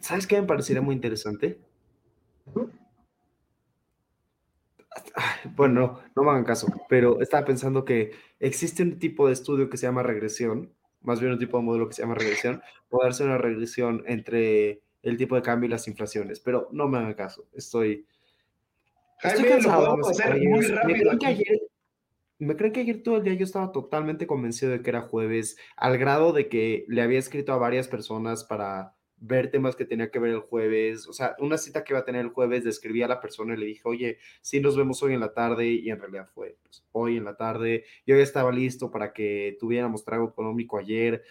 ¿Sabes qué me parecería muy interesante? Bueno, no, no me hagan caso, pero estaba pensando que existe un tipo de estudio que se llama regresión, más bien un tipo de modelo que se llama regresión, puede darse una regresión entre el tipo de cambio y las inflaciones, pero no me hagan caso, estoy, estoy Jaime, lo cansado. hacer muy. ¿Me creen ayer, me creen que ayer todo el día yo estaba totalmente convencido de que era jueves, al grado de que le había escrito a varias personas para ver temas que tenía que ver el jueves, o sea, una cita que iba a tener el jueves, le escribí a la persona y le dije, oye, sí nos vemos hoy en la tarde, y en realidad fue pues, hoy en la tarde, yo ya estaba listo para que tuviéramos trago económico ayer,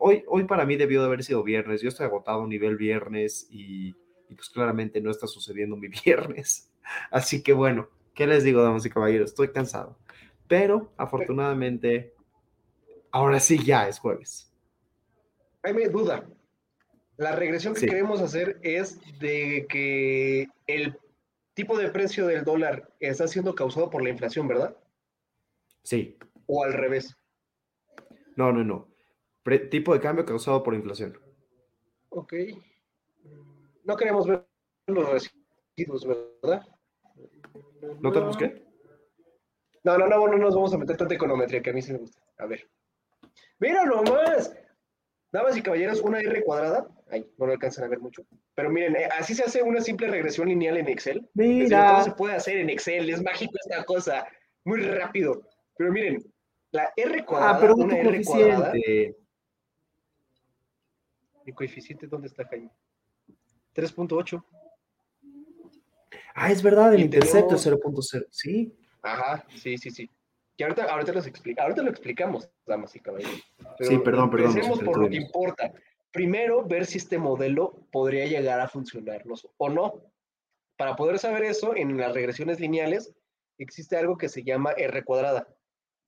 hoy, hoy para mí debió de haber sido viernes, yo estoy agotado a nivel viernes y, y pues claramente no está sucediendo mi [laughs] viernes, así que bueno, ¿qué les digo, damas y caballeros? Estoy cansado, pero afortunadamente, ahora sí ya es jueves. Jaime, duda. La regresión que Sí. queremos hacer es de que el tipo de precio del dólar está siendo causado por la inflación, ¿verdad? Sí, O al revés. no, no, no. Pre- tipo de cambio causado por inflación. Ok. No queremos ver los residuos, ¿verdad? ¿No tenemos qué? No, no, no, no nos vamos a meter tanta econometría que a mí sí me gusta. A ver. Mira nomás. Damas y caballeros, una R cuadrada. Ay, no lo alcanzan a ver mucho. Pero miren, eh, así se hace una simple regresión lineal en Excel. Digo, todo se puede hacer en Excel, es mágico esta cosa, muy rápido. Pero miren, la R cuadrada, Ah, pero una R cuadrada. coeficiente. ¿Mi coeficiente dónde está, Jaime? 3.8. Ah, es verdad, el Y intercepto es tenemos- 0.0. Sí, Ajá, sí, sí, sí. Que ahorita, ahorita, los explica, ahorita lo explicamos, damas y caballeros. Pero Sí, perdón, perdón, Empecemos por lo que importa. Primero, ver si este modelo podría llegar a funcionarnos o no. Para poder saber eso, en las regresiones lineales existe algo que se llama R cuadrada.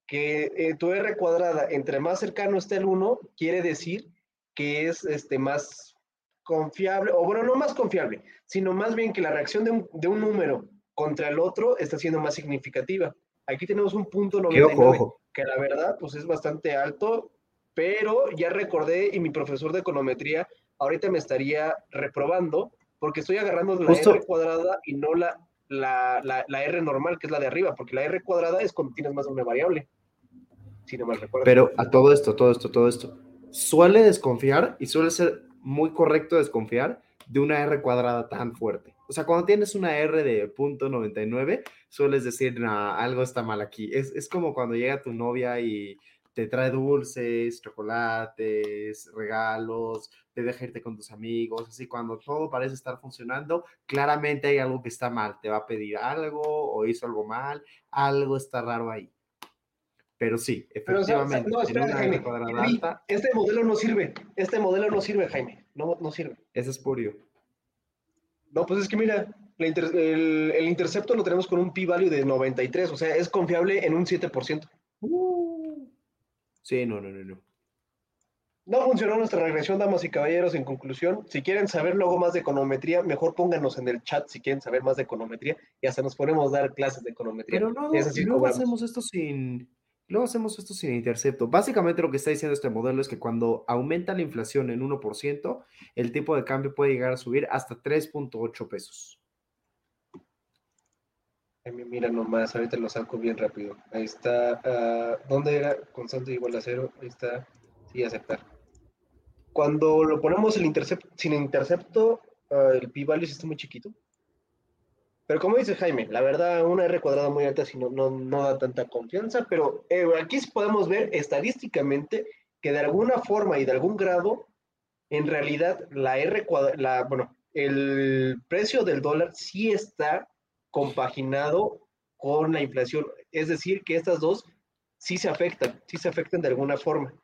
Que eh, tu R cuadrada, entre más cercano esté el 1, quiere decir que es este, más confiable, o bueno, no más confiable, sino más bien que la reacción de un, de un número contra el otro está siendo más significativa. Aquí tenemos un punto Que 99, ojo, ojo. que la verdad pues es bastante alto, pero ya recordé y mi profesor de econometría ahorita me estaría reprobando porque estoy agarrando la Justo- R cuadrada y no la, la, la, la R normal, que es la de arriba, porque la R cuadrada es cuando tienes más de una variable. Si no mal recuerdo. Pero a todo esto, todo esto, todo esto. Suele desconfiar y suele ser muy correcto desconfiar de una R cuadrada tan fuerte. O sea, cuando tienes una R de punto 99, sueles decir, nah, algo está mal aquí. Es, es como cuando llega tu novia y te trae dulces, chocolates, regalos, te deja irte con tus amigos, así cuando todo parece estar funcionando, claramente hay algo que está mal. Te va a pedir algo o hizo algo mal, algo está raro ahí. Pero sí, Pero, o sea, efectivamente, no, espera, Jaime. Alta, Este modelo no sirve. Este modelo no sirve, Jaime. No, no sirve. ese es purio. No, pues es que mira, inter- el, el intercepto lo tenemos con un p-value de 93, o sea, es confiable en un 7%. Sí, no, no, no, no. No funcionó nuestra regresión, damas y caballeros. En conclusión, si quieren saber luego más de econometría, mejor pónganos en el chat si quieren saber más de econometría y hasta nos ponemos a dar clases de econometría. Pero no, luego hacemos esto sin, luego hacemos esto sin intercepto. Básicamente lo que está diciendo este modelo es que cuando aumenta la inflación en 1%, el tipo de cambio puede llegar a subir hasta 3.8 pesos. Mira nomás, ahorita lo saco bien rápido. Ahí está. ah, ¿Dónde era? Constante igual a cero. Ahí está. Sí, aceptar. Cuando lo ponemos el intercepto, sin intercepto, ah, el p-value está muy chiquito. Pero como dice Jaime, la verdad, una R cuadrada muy alta sí no, no, no da tanta confianza, pero eh, aquí podemos ver estadísticamente que de alguna forma y de algún grado, en realidad la R cuadrada, bueno, el precio del dólar sí está compaginado con la inflación. Es decir, que estas dos sí se afectan, sí se afectan de alguna forma.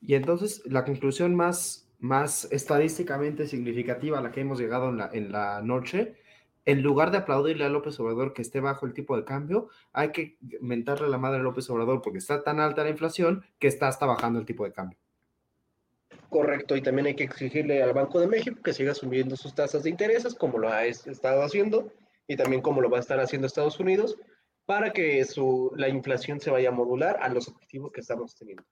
Y entonces la conclusión más, más estadísticamente significativa a la que hemos llegado en la, en la noche, en lugar de aplaudirle a López Obrador que esté bajo el tipo de cambio, hay que mentarle la madre a López Obrador porque está tan alta la inflación que está hasta bajando el tipo de cambio. Correcto, y también hay que exigirle al Banco de México que siga subiendo sus tasas de intereses, como lo ha es- estado haciendo, y también como lo va a estar haciendo Estados Unidos, para que su, la inflación se vaya a modular a los objetivos que estamos teniendo.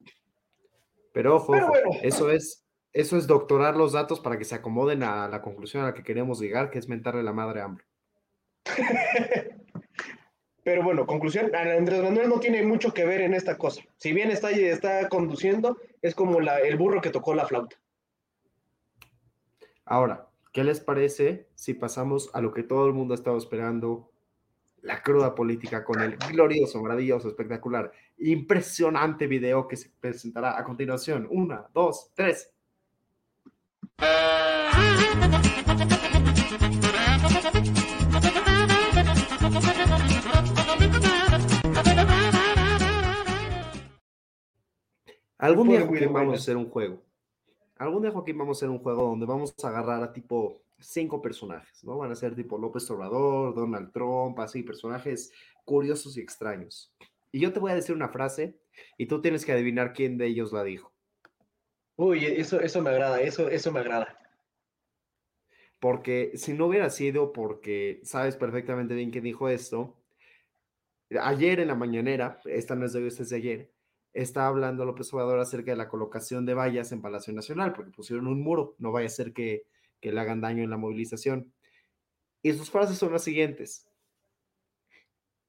Pero ojo, Pero ojo, bueno. eso es, eso es doctorar los datos para que se acomoden a la conclusión a la que queremos llegar, que es mentarle la madre a AMLO. [laughs] Pero bueno, conclusión, Andrés Manuel no tiene mucho que ver en esta cosa. Si bien está, está conduciendo, es como la- el burro que tocó la flauta. Ahora, ¿qué les parece si pasamos a lo que todo el mundo ha estado esperando? La cruda política con el glorioso, maravilloso, espectacular, impresionante video que se presentará a continuación. Una, dos, tres. Algún día, Joaquín, vamos a hacer un juego. Algún día, Joaquín, vamos a hacer un juego donde vamos a agarrar a tipo cinco personajes, ¿no? Van a ser tipo López Obrador, Donald Trump, así, personajes curiosos y extraños. Y yo te voy a decir una frase y tú tienes que adivinar quién de ellos la dijo. Uy, eso, eso me agrada, eso, eso me agrada. Porque si no hubiera sido porque sabes perfectamente bien quién dijo esto, ayer en la mañanera, esta no es de hoy, esta es de ayer, está hablando López Obrador acerca de la colocación de vallas en Palacio Nacional, porque pusieron un muro, no vaya a ser que, que le hagan daño en la movilización. Y sus frases son las siguientes.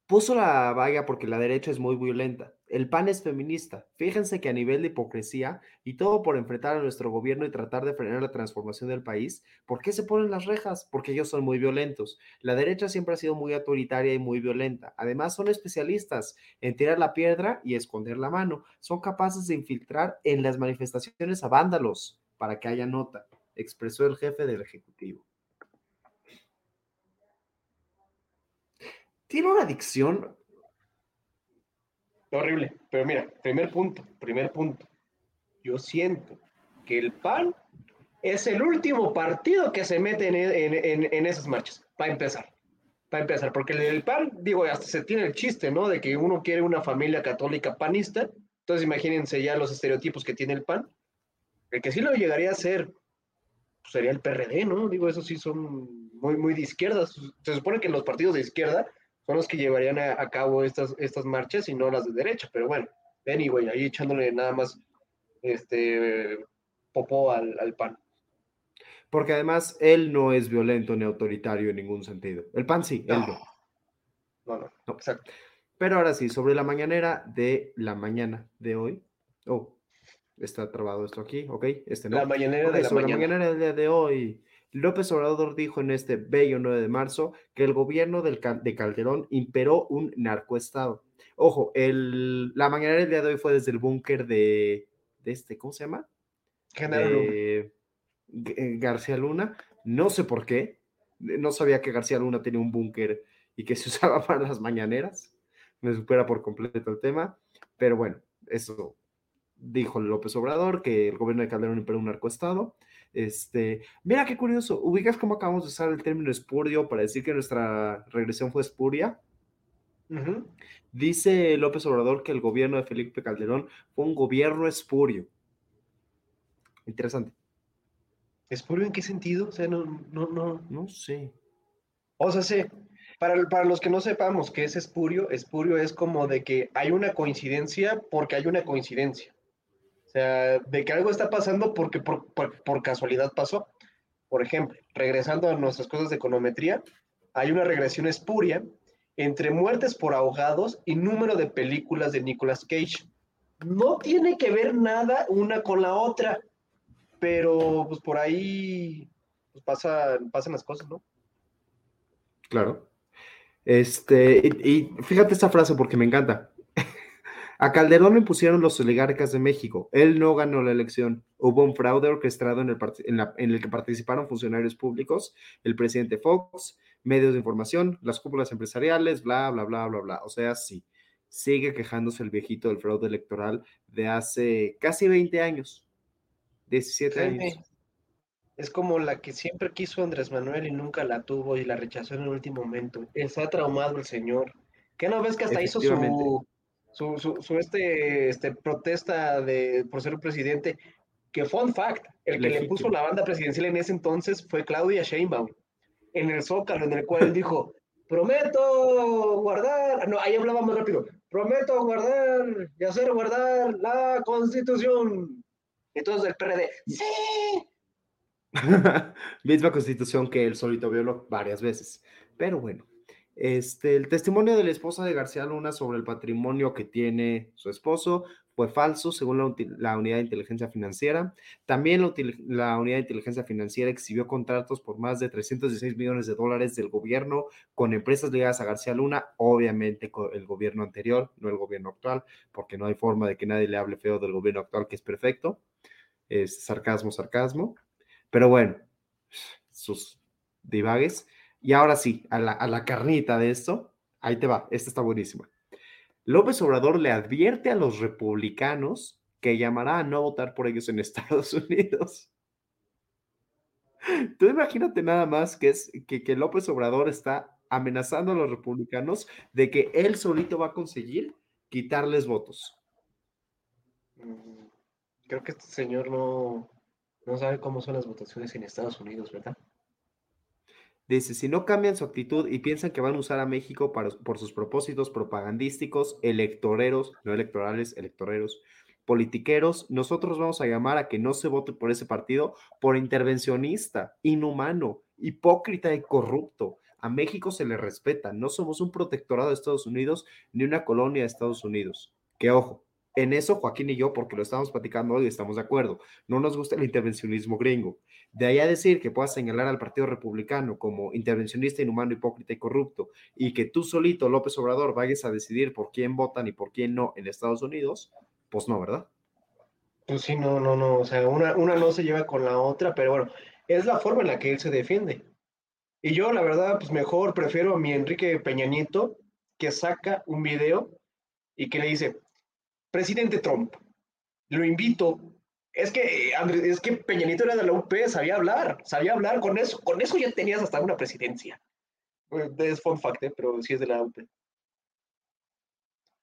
Puso la valla porque la derecha es muy violenta. El PAN es feminista. Fíjense que a nivel de hipocresía y todo por enfrentar a nuestro gobierno y tratar de frenar la transformación del país, ¿por qué se ponen las rejas? Porque ellos son muy violentos. La derecha siempre ha sido muy autoritaria y muy violenta. Además, son especialistas en tirar la piedra y esconder la mano. Son capaces de infiltrar en las manifestaciones a vándalos para que haya nota, expresó el jefe del Ejecutivo. Tiene una Horrible. Pero mira, primer punto, primer punto. Yo siento que el PAN es el último partido que se mete en, en- en- en esas marchas, para empezar. Para empezar, porque el, el PAN, digo, hasta se tiene el chiste, ¿no? De que uno quiere una familia católica panista. Entonces imagínense ya los estereotipos que tiene el PAN. El que sí lo llegaría a ser pues, sería el PRD, ¿no? Digo, esos sí son muy, muy de izquierda. Se supone que los partidos de izquierda son los que llevarían a, a cabo estas, estas marchas y no las de derecha. Pero bueno, anyway, ahí echándole nada más este popó al, al pan. Porque además él no es violento ni autoritario en ningún sentido. El pan sí, él no. No, no, No. exacto. Pero ahora sí, sobre la mañanera de la mañana de hoy. Oh, está trabado esto aquí, ok, este no. La mañanera Ok, de la sobre mañana. la mañanera del día de hoy, López Obrador dijo en este bello 9 de marzo que el gobierno del de Calderón imperó un narcoestado. Ojo, el, la mañanera del día de hoy fue desde el búnker de, de este, ¿cómo se llama? Genaro eh, García Luna. No sé por qué. No sabía que García Luna tenía un búnker y que se [laughs] usaba para las mañaneras. Me supera por completo el tema. Pero bueno, eso dijo López Obrador, que el gobierno de Calderón imperó un narcoestado. Este, mira qué curioso, ubicas cómo acabamos de usar el término espurio para decir que nuestra regresión fue espuria. Dice López Obrador que el gobierno de Felipe Calderón fue un gobierno espurio. Interesante. ¿Espurio en qué sentido? O sea, no, no, no. No sé. O sea, sí. Para, para los que no sepamos qué es espurio, espurio es como de que hay una coincidencia porque hay una coincidencia. De que algo está pasando porque por, por- casualidad pasó. Por ejemplo, regresando a nuestras cosas de econometría, hay una regresión espuria entre muertes por ahogados y número de películas de Nicolas Cage. No tiene que ver nada una con la otra, pero pues por ahí pues, pasa, pasan las cosas, ¿no? Claro. Este, y, y fíjate esta frase porque me encanta. A Calderón lo impusieron los oligarcas de México. Él no ganó la elección. Hubo un fraude orquestado en el, part- en la- en el que participaron funcionarios públicos, el presidente Fox, medios de información, las cúpulas empresariales, bla, bla, bla, bla, bla. O sea, sí, sigue quejándose el viejito del fraude electoral de hace casi 20 años. 17 Jaime, años. Es como la que siempre quiso Andrés Manuel y nunca la tuvo y la rechazó en el último momento. Está traumado el señor. ¿Qué no ves que hasta hizo su, su, su, su, este, este protesta de, por ser un presidente? Que fun fact, el que le puso la banda presidencial en ese entonces fue Claudia Sheinbaum, en el Zócalo, en el cual él dijo, prometo guardar, no, ahí hablaba más rápido, prometo guardar y hacer guardar la Constitución. Entonces el PRD, sí, [laughs] Misma constitución que él solito violó varias veces. Pero bueno, este, el testimonio de la esposa de García Luna sobre el patrimonio que tiene su esposo fue falso, según la, unidad de inteligencia financiera. También la unidad de inteligencia financiera exhibió contratos por más de 316 millones de dólares del gobierno con empresas ligadas a García Luna, obviamente con el gobierno anterior, no el gobierno actual, porque no hay forma de que nadie le hable feo del gobierno actual, que es perfecto. Es sarcasmo, sarcasmo. Pero bueno, sus divagues. Y ahora sí, a la, carnita de esto, ahí te va, esta está buenísima. López Obrador le advierte a los republicanos que llamará a no votar por ellos en [laughs] Estados Unidos. Tú imagínate nada más que es que, que López Obrador está amenazando a los republicanos de que él solito va a conseguir quitarles votos. Mm, Creo que este señor no, no sabe cómo son las votaciones en Estados Unidos, ¿verdad? Dice, si no cambian su actitud y piensan que van a usar a México para, por sus propósitos propagandísticos, electoreros, no electorales, electoreros, politiqueros, nosotros vamos a llamar a que no se vote por ese partido por intervencionista, inhumano, hipócrita y corrupto. A México se le respeta, no somos un protectorado de Estados Unidos ni una colonia de Estados Unidos. Que ojo, en eso Joaquín y yo, porque lo estamos platicando hoy, estamos de acuerdo. No nos gusta el intervencionismo gringo. De ahí a decir que puedas señalar al Partido Republicano como intervencionista, inhumano, hipócrita y corrupto, y que tú solito, López Obrador, vayas a decidir por quién votan y por quién no en Estados Unidos, pues no, ¿verdad? Pues sí, no, no, no, o sea, una, una no se lleva con la otra, pero bueno, es la forma en la que él se defiende. Y yo, la verdad, pues mejor prefiero a mi Enrique Peña Nieto, que saca un video y que le dice, presidente Trump, lo invito. Es que, Andrés, es que Peña Nieto era de la UP, sabía hablar, sabía hablar con eso, con eso ya tenías hasta una presidencia. Es fun fact, ¿eh? pero sí es de la UP.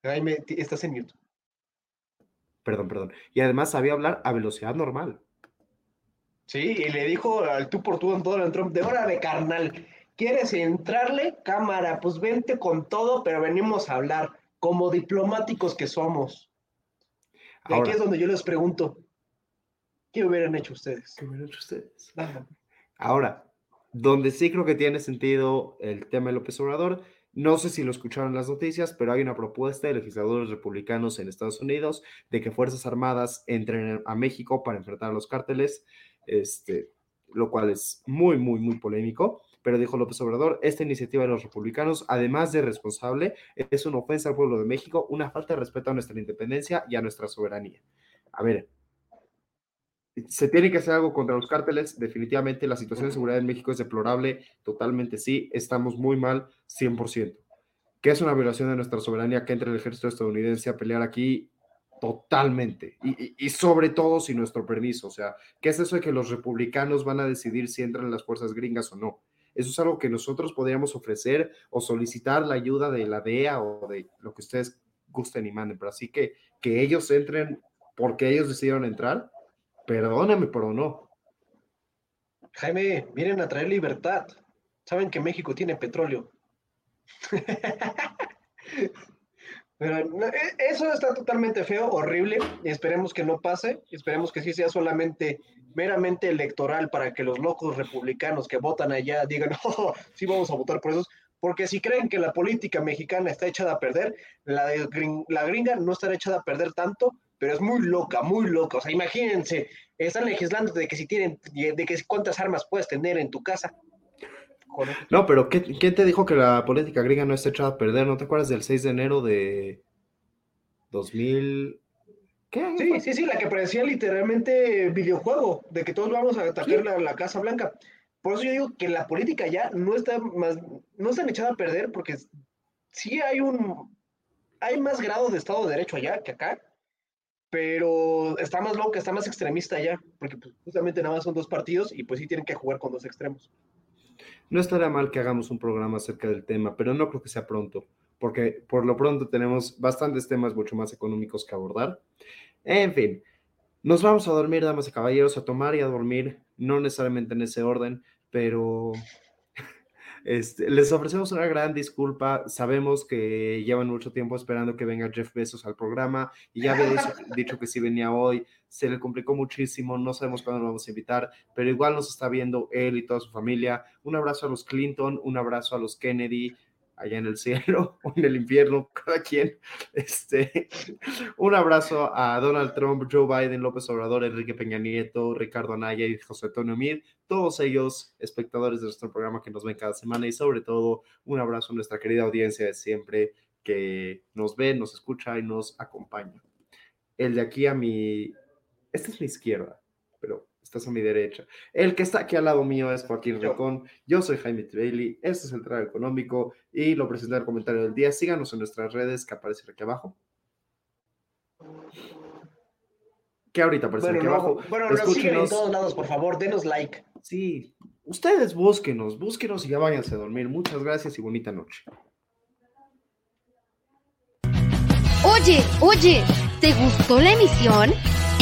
Jaime, estás en mute. Perdón, perdón. Y además sabía hablar a velocidad normal. Sí, y le dijo al tú por tú a Donald Trump, de órale, carnal. ¿Quieres entrarle? Cámara, pues vente con todo, pero venimos a hablar, como diplomáticos que somos. Y aquí es donde yo les pregunto, ¿qué hubieran hecho ustedes? ¿Qué hubieran hecho ustedes? Ajá. Ahora, donde sí creo que tiene sentido el tema de López Obrador, no sé si lo escucharon en las noticias, pero hay una propuesta de legisladores republicanos en Estados Unidos de que Fuerzas Armadas entren a México para enfrentar a los cárteles, este, lo cual es muy, muy, muy polémico. Pero dijo López Obrador, esta iniciativa de los republicanos, además de responsable, es una ofensa al pueblo de México, una falta de respeto a nuestra independencia y a nuestra soberanía. A ver, se tiene que hacer algo contra los cárteles. Definitivamente la situación de seguridad en México es deplorable, totalmente sí, estamos muy mal, 100%. Que es una violación de nuestra soberanía que entre el ejército estadounidense a pelear aquí totalmente. Y, y- y sobre todo sin nuestro permiso. O sea, ¿qué es eso de que los republicanos van a decidir si entran las fuerzas gringas o no? Eso es algo que nosotros podríamos ofrecer o solicitar la ayuda de la DEA o de lo que ustedes gusten y manden. Pero así que que ellos entren porque ellos decidieron entrar, perdóname, pero no. Jaime, vienen a traer libertad. Saben que México tiene petróleo. [laughs] Pero no, e- eso está totalmente feo, horrible, esperemos que no pase, esperemos que sí sea solamente meramente electoral para que los locos republicanos que votan allá digan, [laughs] oh, sí vamos a votar por esos, porque si creen que la política mexicana está echada a perder, la, de la gringa no estará echada a perder tanto, pero es muy loca, muy loca. O sea, imagínense, están legislando de que si tienen, de que cuántas armas puedes tener en tu casa. No, pero ¿qué- ¿quién te dijo que la política gringa no está echada a perder? ¿No te acuerdas del 6 de enero de 2000? ¿Qué Sí, sí, sí, la que parecía literalmente videojuego, de que todos vamos a atacar la, la Casa Blanca. Por eso yo digo que la política ya no está más, no está echada a perder, porque sí hay un, hay más grado de Estado de Derecho allá que acá, pero está más loca, está más extremista allá, porque pues, justamente nada más son dos partidos y pues sí tienen que jugar con dos extremos. No estaría mal que hagamos un programa acerca del tema, pero no creo que sea pronto, porque por lo pronto tenemos bastantes temas mucho más económicos que abordar. En fin, nos vamos a dormir, damas y caballeros, a tomar y a dormir, no necesariamente en ese orden, pero este, les ofrecemos una gran disculpa. Sabemos que llevan mucho tiempo esperando que venga Jeff Bezos al programa y ya había [laughs] dicho, que sí venía hoy. Se le complicó muchísimo, no sabemos cuándo lo vamos a invitar, pero igual nos está viendo él y toda su familia. Un abrazo a los Clinton, un abrazo a los Kennedy, allá en el cielo [laughs] o en el infierno, cada quien. Este, [laughs] un abrazo a Donald Trump, Joe Biden, López Obrador, Enrique Peña Nieto, Ricardo Anaya y José Antonio Mir, todos ellos espectadores de nuestro programa que nos ven cada semana y sobre todo un abrazo a nuestra querida audiencia de siempre que nos ve, nos escucha y nos acompaña. El de aquí a mi, esta es mi izquierda, pero estás a mi derecha. El que está aquí al lado mío es Joaquín Yo. Ricón, yo soy Jaime Bailey, este es el Trago Económico y lo presenté el comentario del día. Síganos en nuestras redes que aparecen aquí abajo. Que ahorita aparece Bueno, aquí no, abajo. bueno, nos siguen en todos lados, por favor, denos like. Sí, ustedes búsquenos, búsquenos y ya váyanse a dormir. Muchas gracias y bonita noche. Oye, oye, ¿te gustó la emisión?